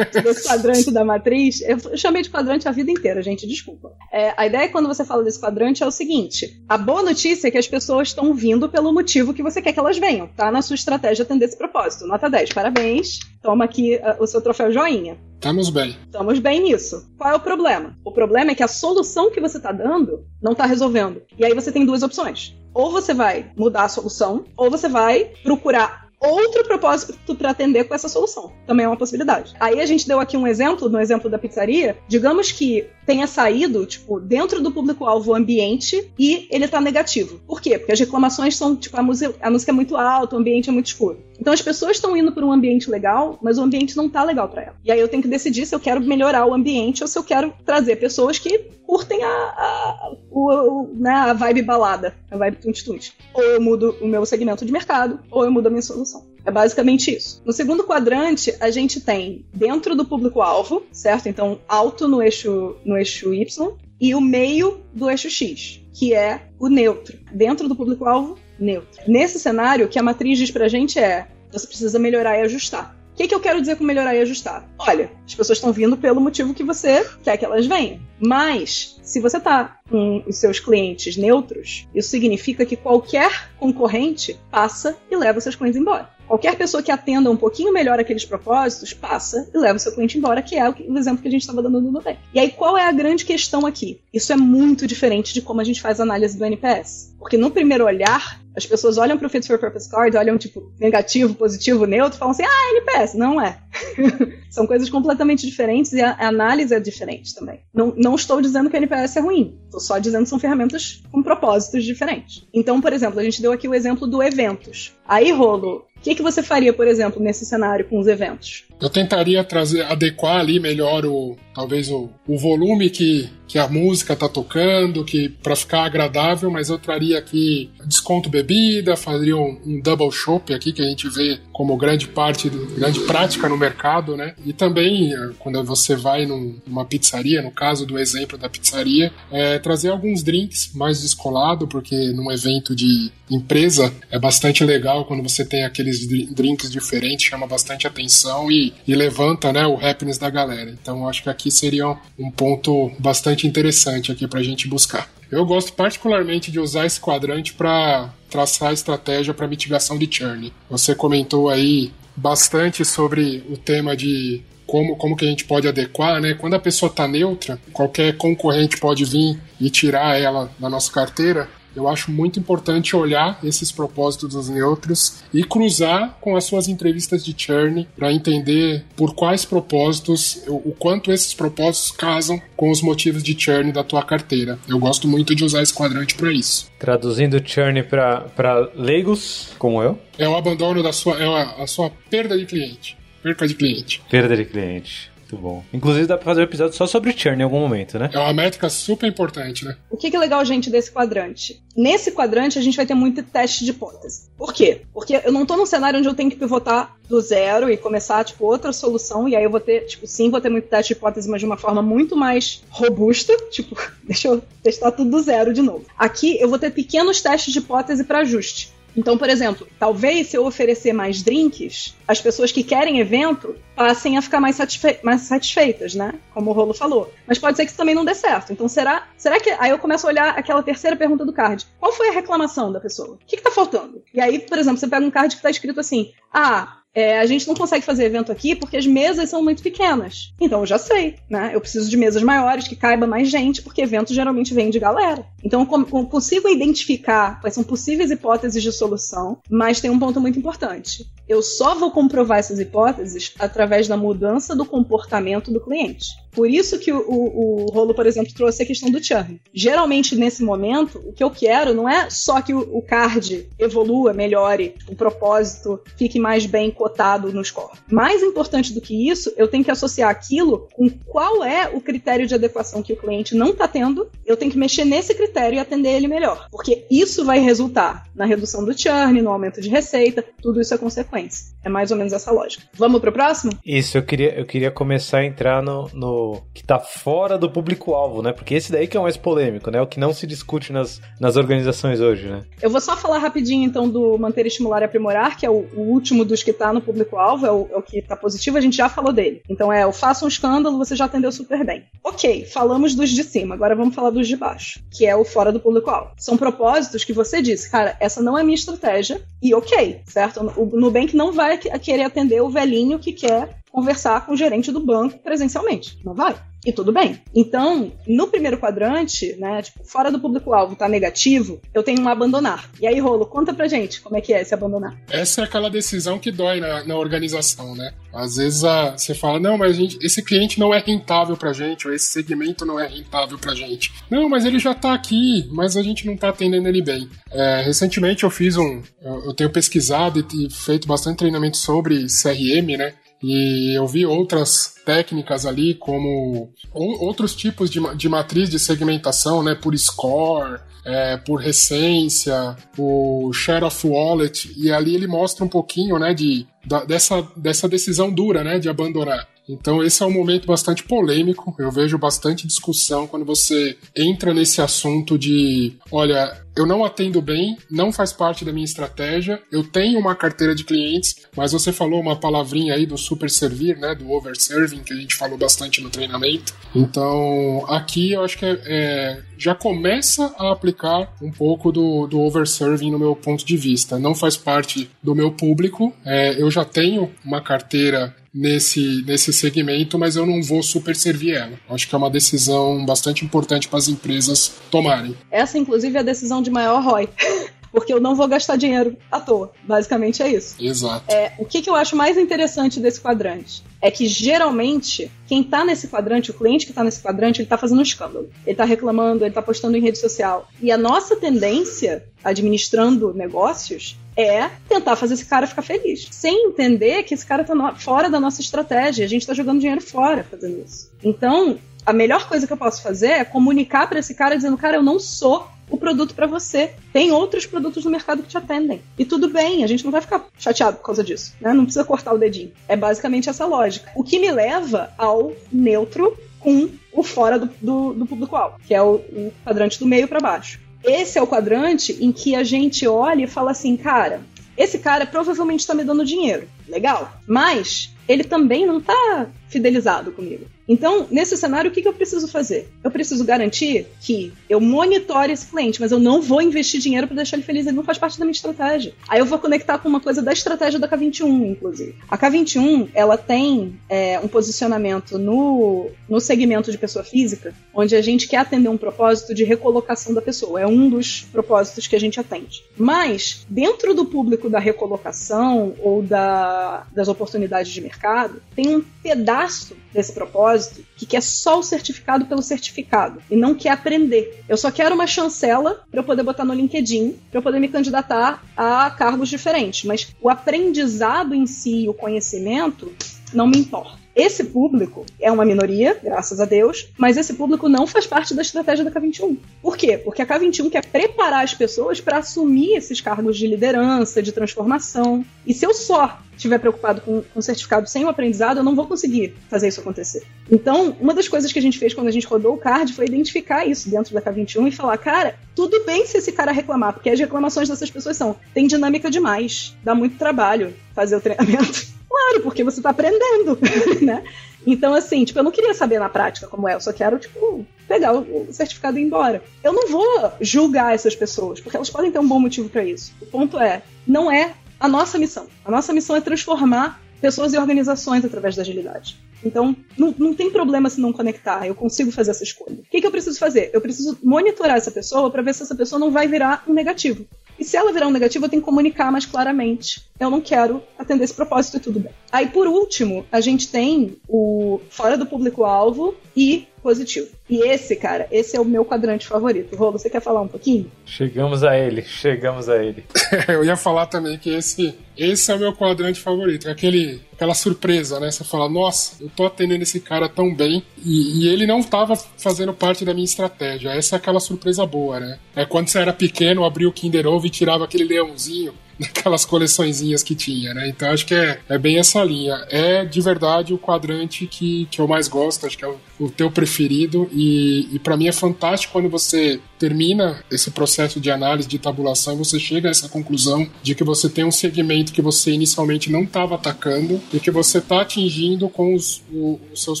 desse quadrante da matriz eu chamei de quadrante a vida inteira gente desculpa é, a ideia quando você fala desse quadrante é o seguinte a boa notícia é que as pessoas estão vindo pelo motivo que você quer que elas venham tá na sua estratégia atender esse propósito nota 10 parabéns toma aqui uh, o seu troféu joinha Estamos bem. Estamos bem nisso. Qual é o problema? O problema é que a solução que você está dando não está resolvendo. E aí você tem duas opções. Ou você vai mudar a solução, ou você vai procurar outro propósito para atender com essa solução. Também é uma possibilidade. Aí a gente deu aqui um exemplo, no exemplo da pizzaria. Digamos que tenha saído, tipo, dentro do público-alvo ambiente e ele tá negativo. Por quê? Porque as reclamações são, tipo, a música, a música é muito alta, o ambiente é muito escuro. Então as pessoas estão indo para um ambiente legal, mas o ambiente não tá legal para ela. E aí eu tenho que decidir se eu quero melhorar o ambiente ou se eu quero trazer pessoas que curtem a, a, o, né, a vibe balada, a vibe tunt-tunt. Ou eu mudo o meu segmento de mercado, ou eu mudo a minha solução. É basicamente isso. No segundo quadrante, a gente tem dentro do público-alvo, certo? Então, alto no eixo, no eixo Y e o meio do eixo X, que é o neutro. Dentro do público-alvo, neutro. Nesse cenário, o que a matriz diz pra gente é: você precisa melhorar e ajustar. O que, que eu quero dizer com melhorar e ajustar? Olha, as pessoas estão vindo pelo motivo que você quer que elas venham. Mas, se você está com os seus clientes neutros, isso significa que qualquer concorrente passa e leva seus clientes embora. Qualquer pessoa que atenda um pouquinho melhor aqueles propósitos passa e leva o seu cliente embora, que é o exemplo que a gente estava dando no Nubank. E aí, qual é a grande questão aqui? Isso é muito diferente de como a gente faz a análise do NPS. Porque no primeiro olhar, as pessoas olham para o Fit for Purpose Card, olham tipo negativo, positivo, neutro, falam assim: ah, NPS. Não é. São coisas completamente diferentes e a análise é diferente também. Não, não estou dizendo que o NPS é ruim, estou só dizendo que são ferramentas com propósitos diferentes. Então, por exemplo, a gente deu aqui o exemplo do eventos. Aí, Rolo, o que, que você faria, por exemplo, nesse cenário com os eventos? Eu tentaria trazer, adequar ali melhor o, talvez o, o volume que, que a música tá tocando, que para ficar agradável, mas eu traria aqui desconto bebida, faria um, um, double shop aqui que a gente vê como grande parte, grande prática no mercado, né? E também eh, quando você vai num, numa pizzaria, no caso do exemplo da pizzaria, é, trazer alguns drinks mais descolado, porque num evento de empresa é bastante legal quando você tem aqueles drinks diferentes, chama bastante atenção e, e levanta, né, o happiness da galera. Então acho que aqui seria um ponto bastante interessante aqui para a gente buscar. Eu gosto particularmente de usar esse quadrante para traçar estratégia para mitigação de churn. Você comentou aí bastante sobre o tema de como, como que a gente pode adequar, né? Quando a pessoa está neutra, qualquer concorrente pode vir e tirar ela da nossa carteira. Eu acho muito importante olhar esses propósitos dos neutros e cruzar com as suas entrevistas de churn para entender por quais propósitos, o quanto esses propósitos casam com os motivos de churn da tua carteira. Eu gosto muito de usar esse quadrante para isso. Traduzindo churn para leigos, como eu? É o abandono da sua, é a, a sua perda de cliente. Perca de cliente. Perda de cliente. Muito bom. Inclusive dá pra fazer um episódio só sobre churn em algum momento, né? É uma métrica super importante, né? O que, que é legal, gente, desse quadrante? Nesse quadrante a gente vai ter muito teste de hipótese. Por quê? Porque eu não tô num cenário onde eu tenho que pivotar do zero e começar, tipo, outra solução, e aí eu vou ter, tipo, sim, vou ter muito teste de hipótese, mas de uma forma muito mais robusta, tipo, deixa eu testar tudo do zero de novo. Aqui eu vou ter pequenos testes de hipótese para ajuste. Então, por exemplo, talvez se eu oferecer mais drinks, as pessoas que querem evento passem a ficar mais, satisfe mais satisfeitas, né? Como o Rolo falou. Mas pode ser que isso também não dê certo. Então, será, será que. Aí eu começo a olhar aquela terceira pergunta do card. Qual foi a reclamação da pessoa? O que, que tá faltando? E aí, por exemplo, você pega um card que tá escrito assim: Ah, é, a gente não consegue fazer evento aqui porque as mesas são muito pequenas. Então eu já sei, né? Eu preciso de mesas maiores, que caiba mais gente, porque evento geralmente vem de galera. Então eu consigo identificar quais são possíveis hipóteses de solução, mas tem um ponto muito importante. Eu só vou comprovar essas hipóteses através da mudança do comportamento do cliente. Por isso que o, o, o Rolo, por exemplo, trouxe a questão do churn. Geralmente, nesse momento, o que eu quero não é só que o, o card evolua, melhore, o propósito fique mais bem cotado no score. Mais importante do que isso, eu tenho que associar aquilo com qual é o critério de adequação que o cliente não está tendo. Eu tenho que mexer nesse critério e atender ele melhor. Porque isso vai resultar na redução do churn, no aumento de receita, tudo isso é consequência. É mais ou menos essa lógica. Vamos pro próximo? Isso, eu queria, eu queria começar a entrar no, no que tá fora do público-alvo, né? Porque esse daí que é o mais polêmico, né? O que não se discute nas, nas organizações hoje, né? Eu vou só falar rapidinho, então, do manter, estimular e aprimorar, que é o, o último dos que tá no público-alvo, é, é, o que tá positivo, a gente já falou dele. Então é o faça um escândalo, você já atendeu super bem. Ok, falamos dos de cima, agora vamos falar dos de baixo, que é o fora do público-alvo. São propósitos que você disse, cara, essa não é minha estratégia, e ok, certo? O Nubank não vai querer atender o velhinho que quer conversar com o gerente do banco presencialmente. Não vai. E tudo bem. Então, no primeiro quadrante, né, tipo, fora do público-alvo tá negativo, eu tenho um abandonar. E aí, Rolo, conta pra gente como é que é esse abandonar. Essa é aquela decisão que dói na, na organização, né? Às vezes a, você fala, não, mas gente, esse cliente não é rentável pra gente, ou esse segmento não é rentável pra gente. Não, mas ele já tá aqui, mas a gente não tá atendendo ele bem. É, recentemente eu fiz um. Eu, eu tenho pesquisado e feito bastante treinamento sobre CRM, né? E eu vi outras técnicas ali, como outros tipos de, de matriz de segmentação, né? Por score, é, por recência, o share of wallet, e ali ele mostra um pouquinho, né, de, da, dessa, dessa decisão dura, né, de abandonar. Então esse é um momento bastante polêmico. Eu vejo bastante discussão quando você entra nesse assunto de, olha, eu não atendo bem, não faz parte da minha estratégia. Eu tenho uma carteira de clientes, mas você falou uma palavrinha aí do super servir, né, do overserving que a gente falou bastante no treinamento. Então aqui eu acho que é, é, já começa a aplicar um pouco do, do overserving no meu ponto de vista. Não faz parte do meu público. É, eu já tenho uma carteira nesse, nesse segmento, mas eu não vou super servir ela. Acho que é uma decisão bastante importante para as empresas tomarem. Essa, inclusive, é a decisão de maior ROI. Porque eu não vou gastar dinheiro à toa. Basicamente é isso. Exato. É, o que, que eu acho mais interessante desse quadrante? é que geralmente quem está nesse quadrante, o cliente que está nesse quadrante, ele está fazendo um escândalo. Ele está reclamando, ele está postando em rede social. E a nossa tendência, administrando negócios, é tentar fazer esse cara ficar feliz. Sem entender que esse cara está fora da nossa estratégia. A gente está jogando dinheiro fora fazendo isso. Então, a melhor coisa que eu posso fazer é comunicar para esse cara dizendo, cara, eu não sou o produto para você. Tem outros produtos no mercado que te atendem. E tudo bem, a gente não vai ficar chateado por causa disso. Né? Não precisa cortar o dedinho. É basicamente essa lógica. O que me leva ao neutro com o fora do, do, do público-alvo, que é o, o quadrante do meio para baixo. Esse é o quadrante em que a gente olha e fala assim, cara, esse cara provavelmente está me dando dinheiro. Legal. Mas ele também não está fidelizado comigo. Então, nesse cenário, o que, que eu preciso fazer? Eu preciso garantir que eu monitore esse cliente, mas eu não vou investir dinheiro para deixar ele feliz, ele não faz parte da minha estratégia. Aí eu vou conectar com uma coisa da estratégia da K21, inclusive. A K21, ela tem é, um posicionamento no, no segmento de pessoa física, onde a gente quer atender um propósito de recolocação da pessoa. É um dos propósitos que a gente atende. Mas, dentro do público da recolocação ou da, das oportunidades de mercado, tem um pedaço desse propósito que quer só o certificado pelo certificado e não quer aprender. Eu só quero uma chancela para eu poder botar no LinkedIn, para eu poder me candidatar a cargos diferentes, mas o aprendizado em si, o conhecimento, não me importa. Esse público é uma minoria, graças a Deus, mas esse público não faz parte da estratégia da K21. Por quê? Porque a K21 quer preparar as pessoas para assumir esses cargos de liderança, de transformação. E se eu só estiver preocupado com, certificado sem o aprendizado, eu não vou conseguir fazer isso acontecer. Então, uma das coisas que a gente fez quando a gente rodou o card foi identificar isso dentro da K21 e falar, cara, tudo bem se esse cara reclamar, porque as reclamações dessas pessoas são, tem dinâmica demais, dá muito trabalho fazer o treinamento. Claro, porque você tá aprendendo, né? Então, assim, tipo, eu não queria saber na prática como é, eu só quero, tipo, pegar o certificado e ir embora. Eu não vou julgar essas pessoas, porque elas podem ter um bom motivo para isso. O ponto é, não é a nossa missão. A nossa missão é transformar pessoas e organizações através da agilidade. Então, não, não tem problema se não conectar, eu consigo fazer essa escolha. O que, que eu preciso fazer? Eu preciso monitorar essa pessoa para ver se essa pessoa não vai virar um negativo. E se ela virar um negativo, eu tenho que comunicar mais claramente. Eu não quero atender esse propósito e tudo bem. Aí, por último, a gente tem o fora do público-alvo e positivo. E esse, cara, esse é o meu quadrante favorito. Rô, você quer falar um pouquinho? Chegamos a ele, chegamos a ele. Eu ia falar também que esse, esse é o meu quadrante favorito. É aquele, aquela surpresa, né? Você fala, nossa, eu tô atendendo esse cara tão bem e, e ele não tava fazendo parte da minha estratégia. Essa é aquela surpresa boa, né? É quando você era pequeno, abria o Kinder Ovo e tirava aquele leãozinho naquelas coleçõezinhas que tinha, né? Então acho que é, é bem essa linha. É de verdade o quadrante que, que eu mais gosto, acho que é o, o teu preferido, e, e para mim é fantástico quando você termina esse processo de análise, de tabulação, e você chega a essa conclusão de que você tem um segmento que você inicialmente não estava atacando e que você está atingindo com os, o, os seus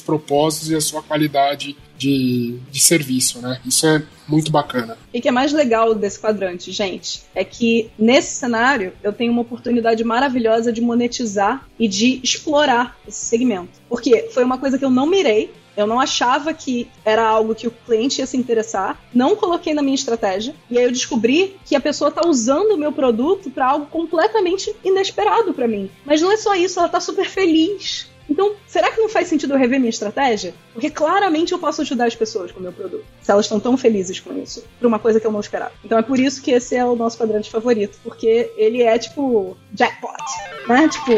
propósitos e a sua qualidade de, de serviço, né? Isso é muito bacana. E que é mais legal desse quadrante, gente, é que nesse cenário eu tenho uma oportunidade maravilhosa de monetizar e de explorar esse segmento. Porque foi uma coisa que eu não mirei, eu não achava que era algo que o cliente ia se interessar, não coloquei na minha estratégia, e aí eu descobri que a pessoa está usando o meu produto para algo completamente inesperado para mim. Mas não é só isso, ela está super feliz Então, será que não faz sentido eu rever minha estratégia? Porque claramente eu posso ajudar as pessoas com o meu produto, se elas estão tão felizes com isso, por uma coisa que eu não esperava. Então é por isso que esse é o nosso quadrante favorito, porque ele é tipo jackpot, né? Tipo,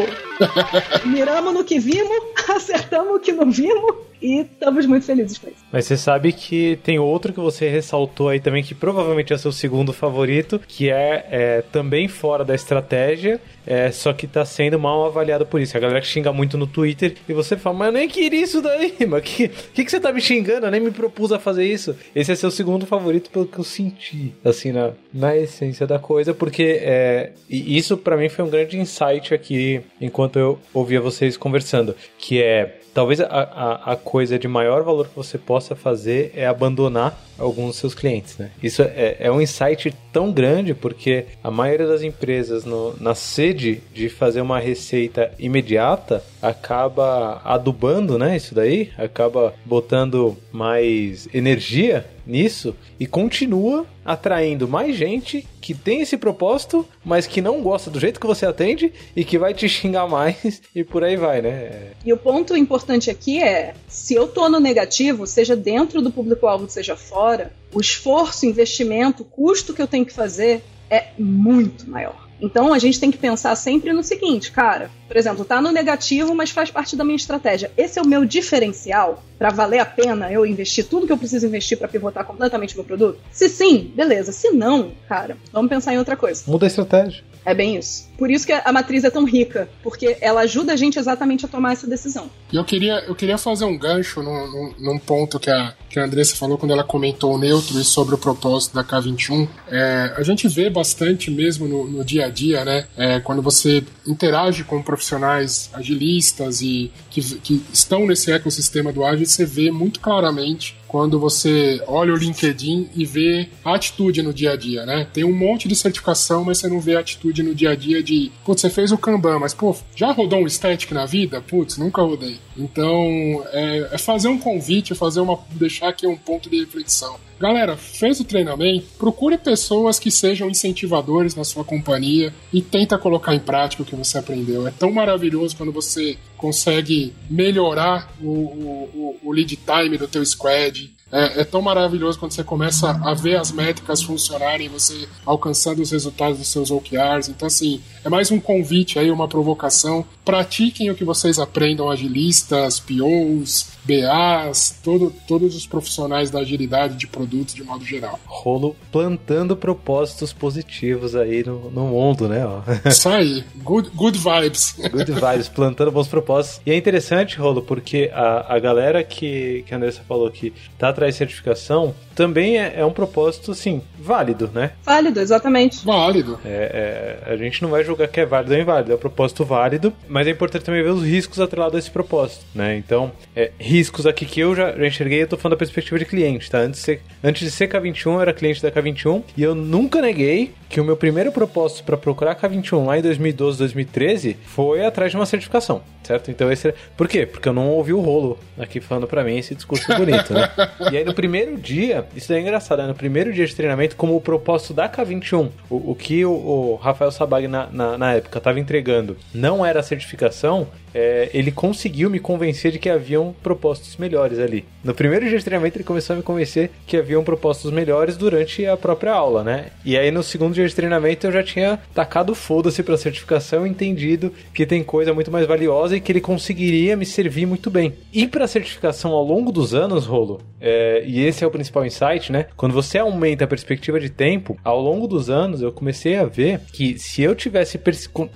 miramos no que vimos, acertamos o que não vimos e estamos muito felizes com isso. Mas você sabe que tem outro que você ressaltou aí também, que provavelmente é seu segundo favorito, que é, é também fora da estratégia, é, só que tá sendo mal avaliado por isso. A galera xinga muito no Twitter e você fala, mas eu nem queria isso daí, mas que, que, que você tá me xingando? Eu nem me propus a fazer isso. Esse é seu segundo favorito pelo que eu senti, assim, na, na essência da coisa, porque é, isso para mim foi um grande insight aqui enquanto eu ouvia vocês conversando, que é talvez a, a, a, coisa de maior valor que você possa fazer é abandonar alguns dos seus clientes, né? Isso é, é um insight tão grande porque a maioria das empresas no, na sede de fazer uma receita imediata acaba adubando, né? Isso daí acaba botando mais energia nisso e continua atraindo mais gente que tem esse propósito, mas que não gosta do jeito que você atende e que vai te xingar mais e por aí vai, né? E o ponto importante aqui é, se eu tô no negativo, seja dentro do público-alvo, seja fora, o esforço, investimento, custo que eu tenho que fazer é muito maior. Então a gente tem que pensar sempre no seguinte, cara, por exemplo, tá no negativo, mas faz parte da minha estratégia. Esse é o meu diferencial para valer a pena eu investir tudo que eu preciso investir para pivotar completamente meu produto? Se sim, beleza. Se não, cara, vamos pensar em outra coisa. Muda a estratégia. É bem isso. Por isso que a matriz é tão rica, porque ela ajuda a gente exatamente a tomar essa decisão. E eu queria, eu queria fazer um gancho num, num, num, ponto que a, que a Andressa falou quando ela comentou o neutro e sobre o propósito da K21. É, a gente vê bastante mesmo no, no dia a dia, né? É, quando você interage com profissionais agilistas e que, que estão nesse ecossistema do ágil, você vê muito claramente quando você olha o LinkedIn e vê a atitude no dia a dia, né? Tem um monte de certificação, mas você não vê a atitude no dia a dia de, putz, você fez o Kanban, mas, pô, já rodou um static na vida? Putz, nunca rodei. Então, é, é fazer um convite, fazer uma, deixar aqui um ponto de reflexão. Galera, fez o treinamento, procure pessoas que sejam incentivadores na sua companhia e tenta colocar em prática o que você aprendeu. É tão maravilhoso quando você consegue melhorar o, o, o lead time do teu squad, é, é, tão maravilhoso quando você começa a ver as métricas funcionarem, você alcançando os resultados dos seus OKRs. Então, assim, é mais um convite aí, uma provocação. Pratiquem o que vocês aprendam, agilistas, POs, BAs, todo, todos os profissionais da agilidade de produtos de modo geral. Rolo plantando propósitos positivos aí no, no mundo, né? Isso aí, good, good vibes. Good vibes, plantando bons propósitos. E é interessante, Rolo, porque a, a galera que, que a Andressa falou que tá atrás de certificação também é, é um propósito, assim, válido, né? Válido, exatamente. Válido. É, é, a gente não vai julgar que é válido ou inválido, é um propósito válido, mas é importante também ver os riscos atrelados a esse propósito, né? Então, é, riscos aqui que eu já, já enxerguei, eu tô falando da perspectiva de cliente, tá? Antes de, ser, antes de ser K21, eu era cliente da K21 e eu nunca neguei que o meu primeiro propósito para procurar K21 lá em 2012, 2013 foi atrás de uma certificação, certo? Então esse Por quê? Porque eu não ouvi o rolo aqui falando para mim esse discurso bonito, né? e aí no primeiro dia, isso é engraçado, né? No primeiro dia de treinamento, como o propósito da K21, o, o que o, o Rafael Sabag na, na, na época estava entregando não era a certificação, é, ele conseguiu me convencer de que haviam propósitos melhores ali. No primeiro dia de treinamento, ele começou a me convencer que haviam propósitos melhores durante a própria aula, né? E aí no segundo dia de treinamento eu já tinha tacado foda-se pra certificação, entendido que tem coisa muito mais valiosa e que ele conseguiria me servir muito bem. E pra certificação ao longo dos anos, Rolo, é, e esse é o principal insight, né? Quando você aumenta a perspectiva de tempo, ao longo dos anos eu comecei a ver que se eu tivesse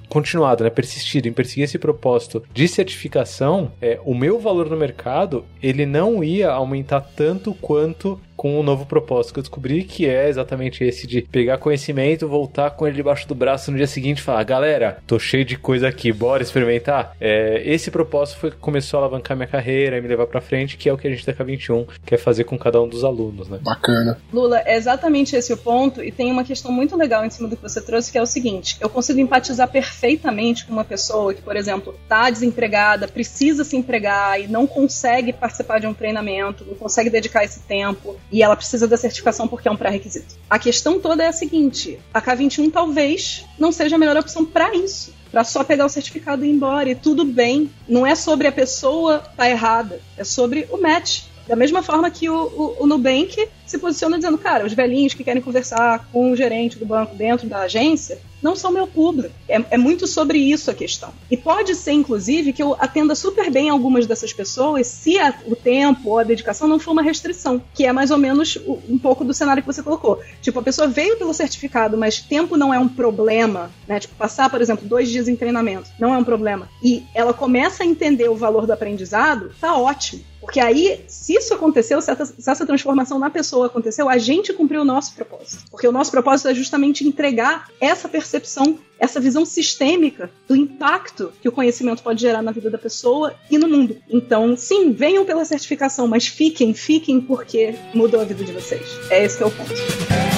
continuado, né, persistido em perseguir esse propósito de certificação, é, o meu valor no mercado ele não ia aumentar tanto quanto com um novo propósito que eu descobri, que é exatamente esse de pegar conhecimento, voltar com ele debaixo do braço no dia seguinte e falar: galera, tô cheio de coisa aqui, bora experimentar? É, esse propósito foi que começou a alavancar minha carreira e me levar para frente, que é o que a gente da K21 quer fazer com cada um dos alunos, né? Bacana. Lula, é exatamente esse o ponto, e tem uma questão muito legal em cima do que você trouxe, que é o seguinte: eu consigo empatizar perfeitamente com uma pessoa que, por exemplo, tá desempregada, precisa se empregar e não consegue participar de um treinamento, não consegue dedicar esse tempo e ela precisa da certificação porque é um pré-requisito. A questão toda é a seguinte: a K21 talvez não seja a melhor opção para isso para só pegar o certificado e ir embora. E tudo bem. Não é sobre a pessoa tá errada, é sobre o match. Da mesma forma que o, o, o Nubank se posiciona dizendo, cara, os velhinhos que querem conversar com o gerente do banco dentro da agência não são meu público. É, é, muito sobre isso a questão. E pode ser, inclusive, que eu atenda super bem algumas dessas pessoas se a, o tempo ou a dedicação não for uma restrição, que é mais ou menos um pouco do cenário que você colocou. Tipo, a pessoa veio pelo certificado, mas tempo não é um problema, né? Tipo, passar, por exemplo, dois dias em treinamento não é um problema. E ela começa a entender o valor do aprendizado, tá ótimo. Porque aí, se isso aconteceu, se essa, se essa transformação na pessoa aconteceu, a gente cumpriu o nosso propósito. Porque o nosso propósito é justamente entregar essa percepção, essa visão sistêmica do impacto que o conhecimento pode gerar na vida da pessoa e no mundo. Então, sim, venham pela certificação, mas fiquem, fiquem porque mudou a vida de vocês. É esse que é o ponto.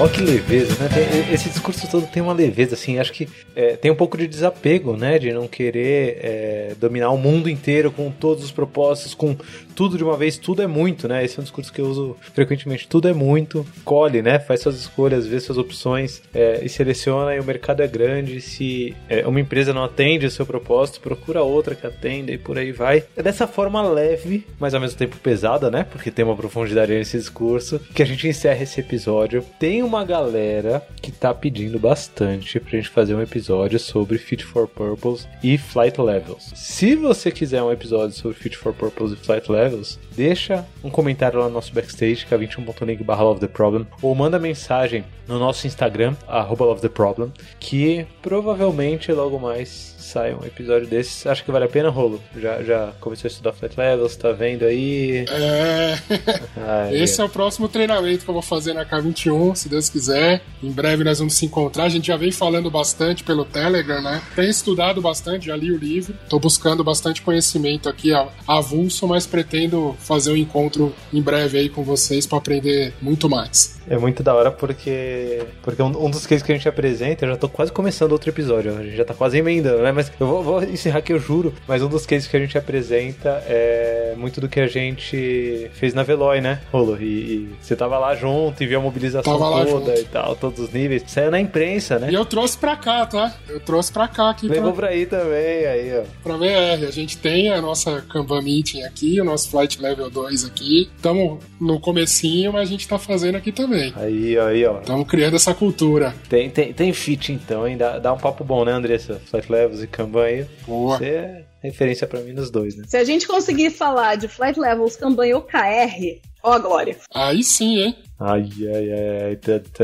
Olha que leveza, né? Tem, esse discurso todo tem uma leveza, assim, acho que é, tem um pouco de desapego, né? De não querer é, dominar o mundo inteiro com todos os propósitos, com tudo de uma vez, tudo é muito, né? Esse é um discurso que eu uso frequentemente. Tudo é muito, colhe, né? Faz suas escolhas, vê suas opções é, e seleciona. E o mercado é grande. Se é, uma empresa não atende o seu propósito, procura outra que atenda e por aí vai. É dessa forma leve, mas ao mesmo tempo pesada, né? Porque tem uma profundidade nesse discurso que a gente encerra esse episódio. Tem uma galera que tá pedindo bastante pra gente fazer um episódio sobre Fit for Purpose e Flight Levels. Se você quiser um episódio sobre Fit for Purpose e Flight Levels, Deixa um comentário lá no nosso backstage, que é 21.link barra Love the Problem, ou manda mensagem no nosso Instagram, arroba Love the Problem, que provavelmente logo mais sai um episódio desses. Acho que vale a pena, Rolo. Já, já começou a estudar Flat Levels, tá vendo aí? É. Ai, Esse é. é. o próximo treinamento que eu vou fazer na K21, se Deus quiser. Em breve nós vamos se encontrar. A gente já vem falando bastante pelo Telegram, né? Tenho estudado bastante, já li o livro. Tô buscando bastante conhecimento aqui avulso, mas pretendo fazer um encontro em breve aí com vocês para aprender muito mais. É muito da hora porque porque um, um dos cases que a gente apresenta, eu já tô quase começando outro episódio, a gente já tá quase emendando, né? Mas eu vou, vou encerrar que eu juro, mas um dos cases que a gente apresenta é muito do que a gente fez na Veloy, né, Rolo? E, e você tava lá junto e viu a mobilização toda e tal, todos os níveis. Saiu na imprensa, né? E eu trouxe pra cá, tá? Eu trouxe pra cá aqui. Levou pra, pra aí também, aí, ó. Pra VR, a gente tem a nossa Kanban Meeting aqui, o nosso Flight Level 2 aqui. Estamos no comecinho, mas a gente tá fazendo aqui também. Aí, aí, ó. Estamos criando essa cultura. Tem, tem, tem fit então, hein? Dá, dá um papo bom, né, Andressa? Flight Levels e Kanban aí. Boa. Você referência para mim nos dois, né? Se a gente conseguir falar de Flight Levels, Kanban e OKR, ó a glória. Aí sim, hein? Ai, ai, ai.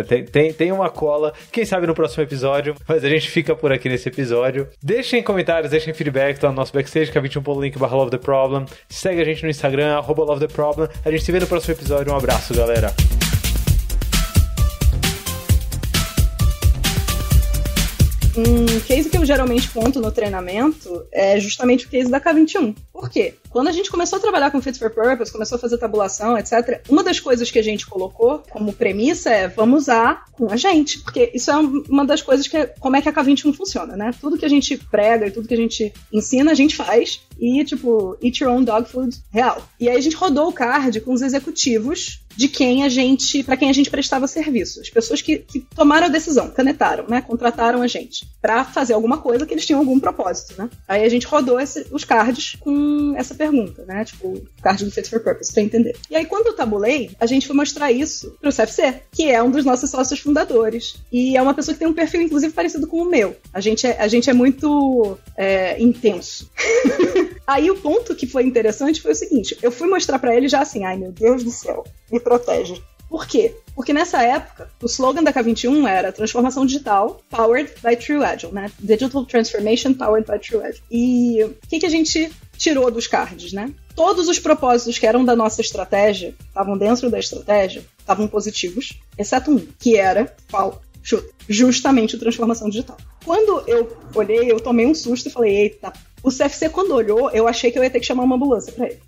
Tem, tem, tem uma cola. Quem sabe no próximo episódio. Mas a gente fica por aqui nesse episódio. Deixem comentários, deixem feedback. Tá no nosso backstage, que é 21.link barra Love the Problem. Segue a gente no Instagram, arroba Love the Problem. A gente se vê no próximo episódio. Um abraço, galera. Um case que eu geralmente conto no treinamento é justamente o case da K21. Por quê? Quando a gente começou a trabalhar com Fit for Purpose, começou a fazer tabulação, etc., uma das coisas que a gente colocou como premissa é vamos usar com a gente. Porque isso é uma das coisas que é, como é que a K21 funciona, né? Tudo que a gente prega e tudo que a gente ensina, a gente faz. E, tipo, eat your own dog food real. E aí a gente rodou o card com os executivos de quem a gente, para quem a gente prestava serviço. As pessoas que, que tomaram a decisão, canetaram, né? Contrataram a gente para fazer alguma coisa que eles tinham algum propósito, né? Aí a gente rodou esse, os cards com essa pergunta, né? Tipo, card do Fit for Purpose, pra entender. E aí, quando eu tabulei, a gente foi mostrar isso pro CFC, que é um dos nossos sócios fundadores. E é uma pessoa que tem um perfil, inclusive, parecido com o meu. A gente é, a gente é muito é, intenso. aí o ponto que foi interessante foi o seguinte: eu fui mostrar para ele já assim, ai meu Deus do céu, me protege. Por quê? Porque nessa época, o slogan da K21 era transformação digital powered by True Agile, né? Digital Transformation powered by True Agile. E o que, que a gente tirou dos cards, né? Todos os propósitos que eram da nossa estratégia, estavam dentro da estratégia, estavam positivos, exceto um, que era qual? Chuta, justamente o transformação digital. Quando eu olhei, eu tomei um susto e falei, eita, o CFC, quando olhou, eu achei que eu ia ter que chamar uma ambulância pra ele.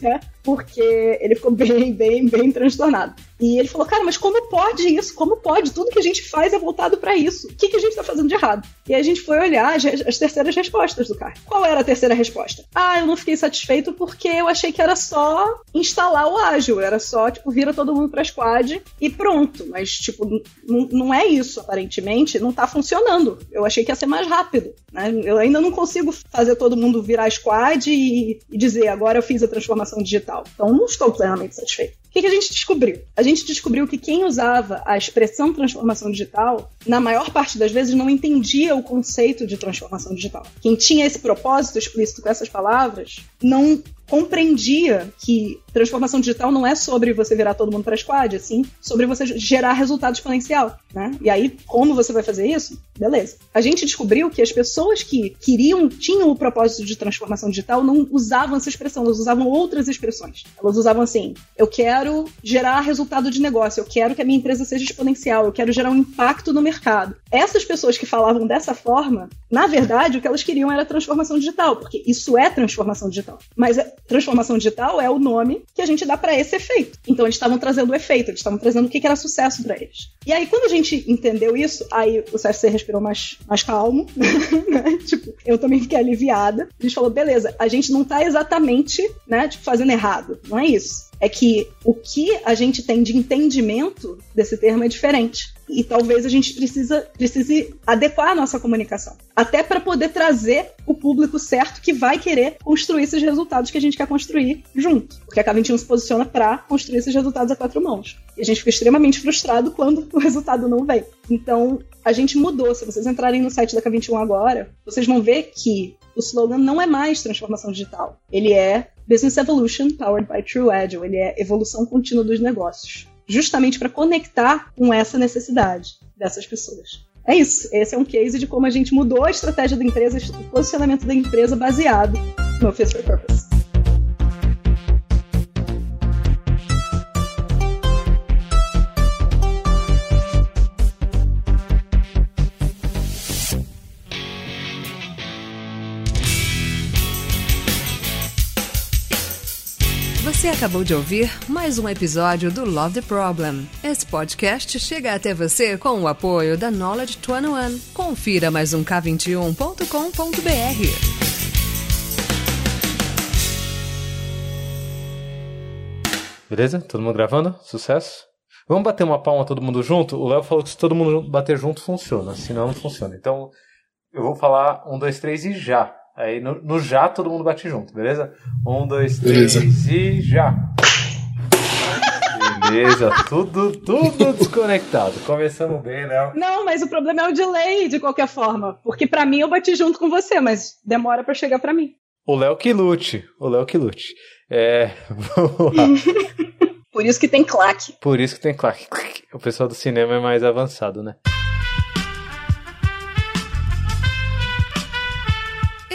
né? porque ele ficou bem, bem, bem transtornado. E ele falou, cara, mas como pode isso? Como pode? Tudo que a gente faz é voltado para isso. O que, que a gente tá fazendo de errado? E a gente foi olhar as, as, terceiras respostas do cara. Qual era a terceira resposta? Ah, eu não fiquei satisfeito porque eu achei que era só instalar o ágil, era só, tipo, vira todo mundo pra squad e pronto. Mas, tipo, não é isso, aparentemente, não tá funcionando. Eu achei que ia ser mais rápido, né? Eu ainda não consigo fazer todo mundo virar squad e, e dizer, agora eu fiz a transformação digital tal. Então, não estou plenamente satisfeito. O que, que, a gente descobriu? A gente descobriu que quem usava a expressão transformação digital, na maior parte das vezes, não entendia o conceito de transformação digital. Quem tinha esse propósito explícito com essas palavras, não compreendia que transformação digital não é sobre você virar todo mundo para squad, assim, sobre você gerar resultado exponencial, né? E aí, como você vai fazer isso? Beleza. A gente descobriu que as pessoas que queriam, tinham o propósito de transformação digital, não usavam essa expressão, elas usavam outras expressões. Elas usavam assim: eu quero gerar resultado de negócio, eu quero que a minha empresa seja exponencial, eu quero gerar um impacto no mercado. Essas pessoas que falavam dessa forma, na verdade, o que elas queriam era transformação digital, porque isso é transformação digital. Mas transformação digital é o nome que a gente dá para esse efeito. Então eles estavam trazendo o efeito, eles estavam trazendo o que, que era sucesso para eles. E aí, quando a gente entendeu isso, aí o CFC respirou mais, mais calmo, né? Tipo, eu também fiquei aliviada. A gente falou, beleza, a gente não tá exatamente, né, tipo, fazendo errado. Não é isso é que o que a gente tem de entendimento desse termo é diferente. E talvez a gente precisa, precise adequar a nossa comunicação. Até para poder trazer o público certo que vai querer construir esses resultados que a gente quer construir junto. Porque a K21 se posiciona para construir esses resultados a quatro mãos. E a gente fica extremamente frustrado quando o resultado não vem. Então, a gente mudou. Se vocês entrarem no site da K21 agora, vocês vão ver que o slogan não é mais transformação digital. Ele é Business Evolution Powered by True Agile. Ele é evolução contínua dos negócios, justamente para conectar com essa necessidade dessas pessoas. É isso. Esse é um case de como a gente mudou a estratégia da empresa, o posicionamento da empresa baseado no Fit for Purpose. Acabou de ouvir mais um episódio do Love the Problem. Esse podcast chega até você com o apoio da Knowledge 21. Confira mais um K21.com.br. Beleza? Todo mundo gravando? Sucesso? Vamos bater uma palma todo mundo junto? O Léo falou que se todo mundo bater junto funciona, senão não funciona. Então eu vou falar um, dois, três e já. Aí no, no, já todo mundo bate junto, beleza? Um, dois, três beleza. e já. Beleza, tudo, tudo desconectado. Começamos bem, né? Não, mas o problema é o delay, de qualquer forma. Porque para mim eu bati junto com você, mas demora para chegar para mim. O Léo que lute. O Léo que lute. É. Vamos lá. Por isso que tem claque. Por isso que tem claque. O pessoal do cinema é mais avançado, né?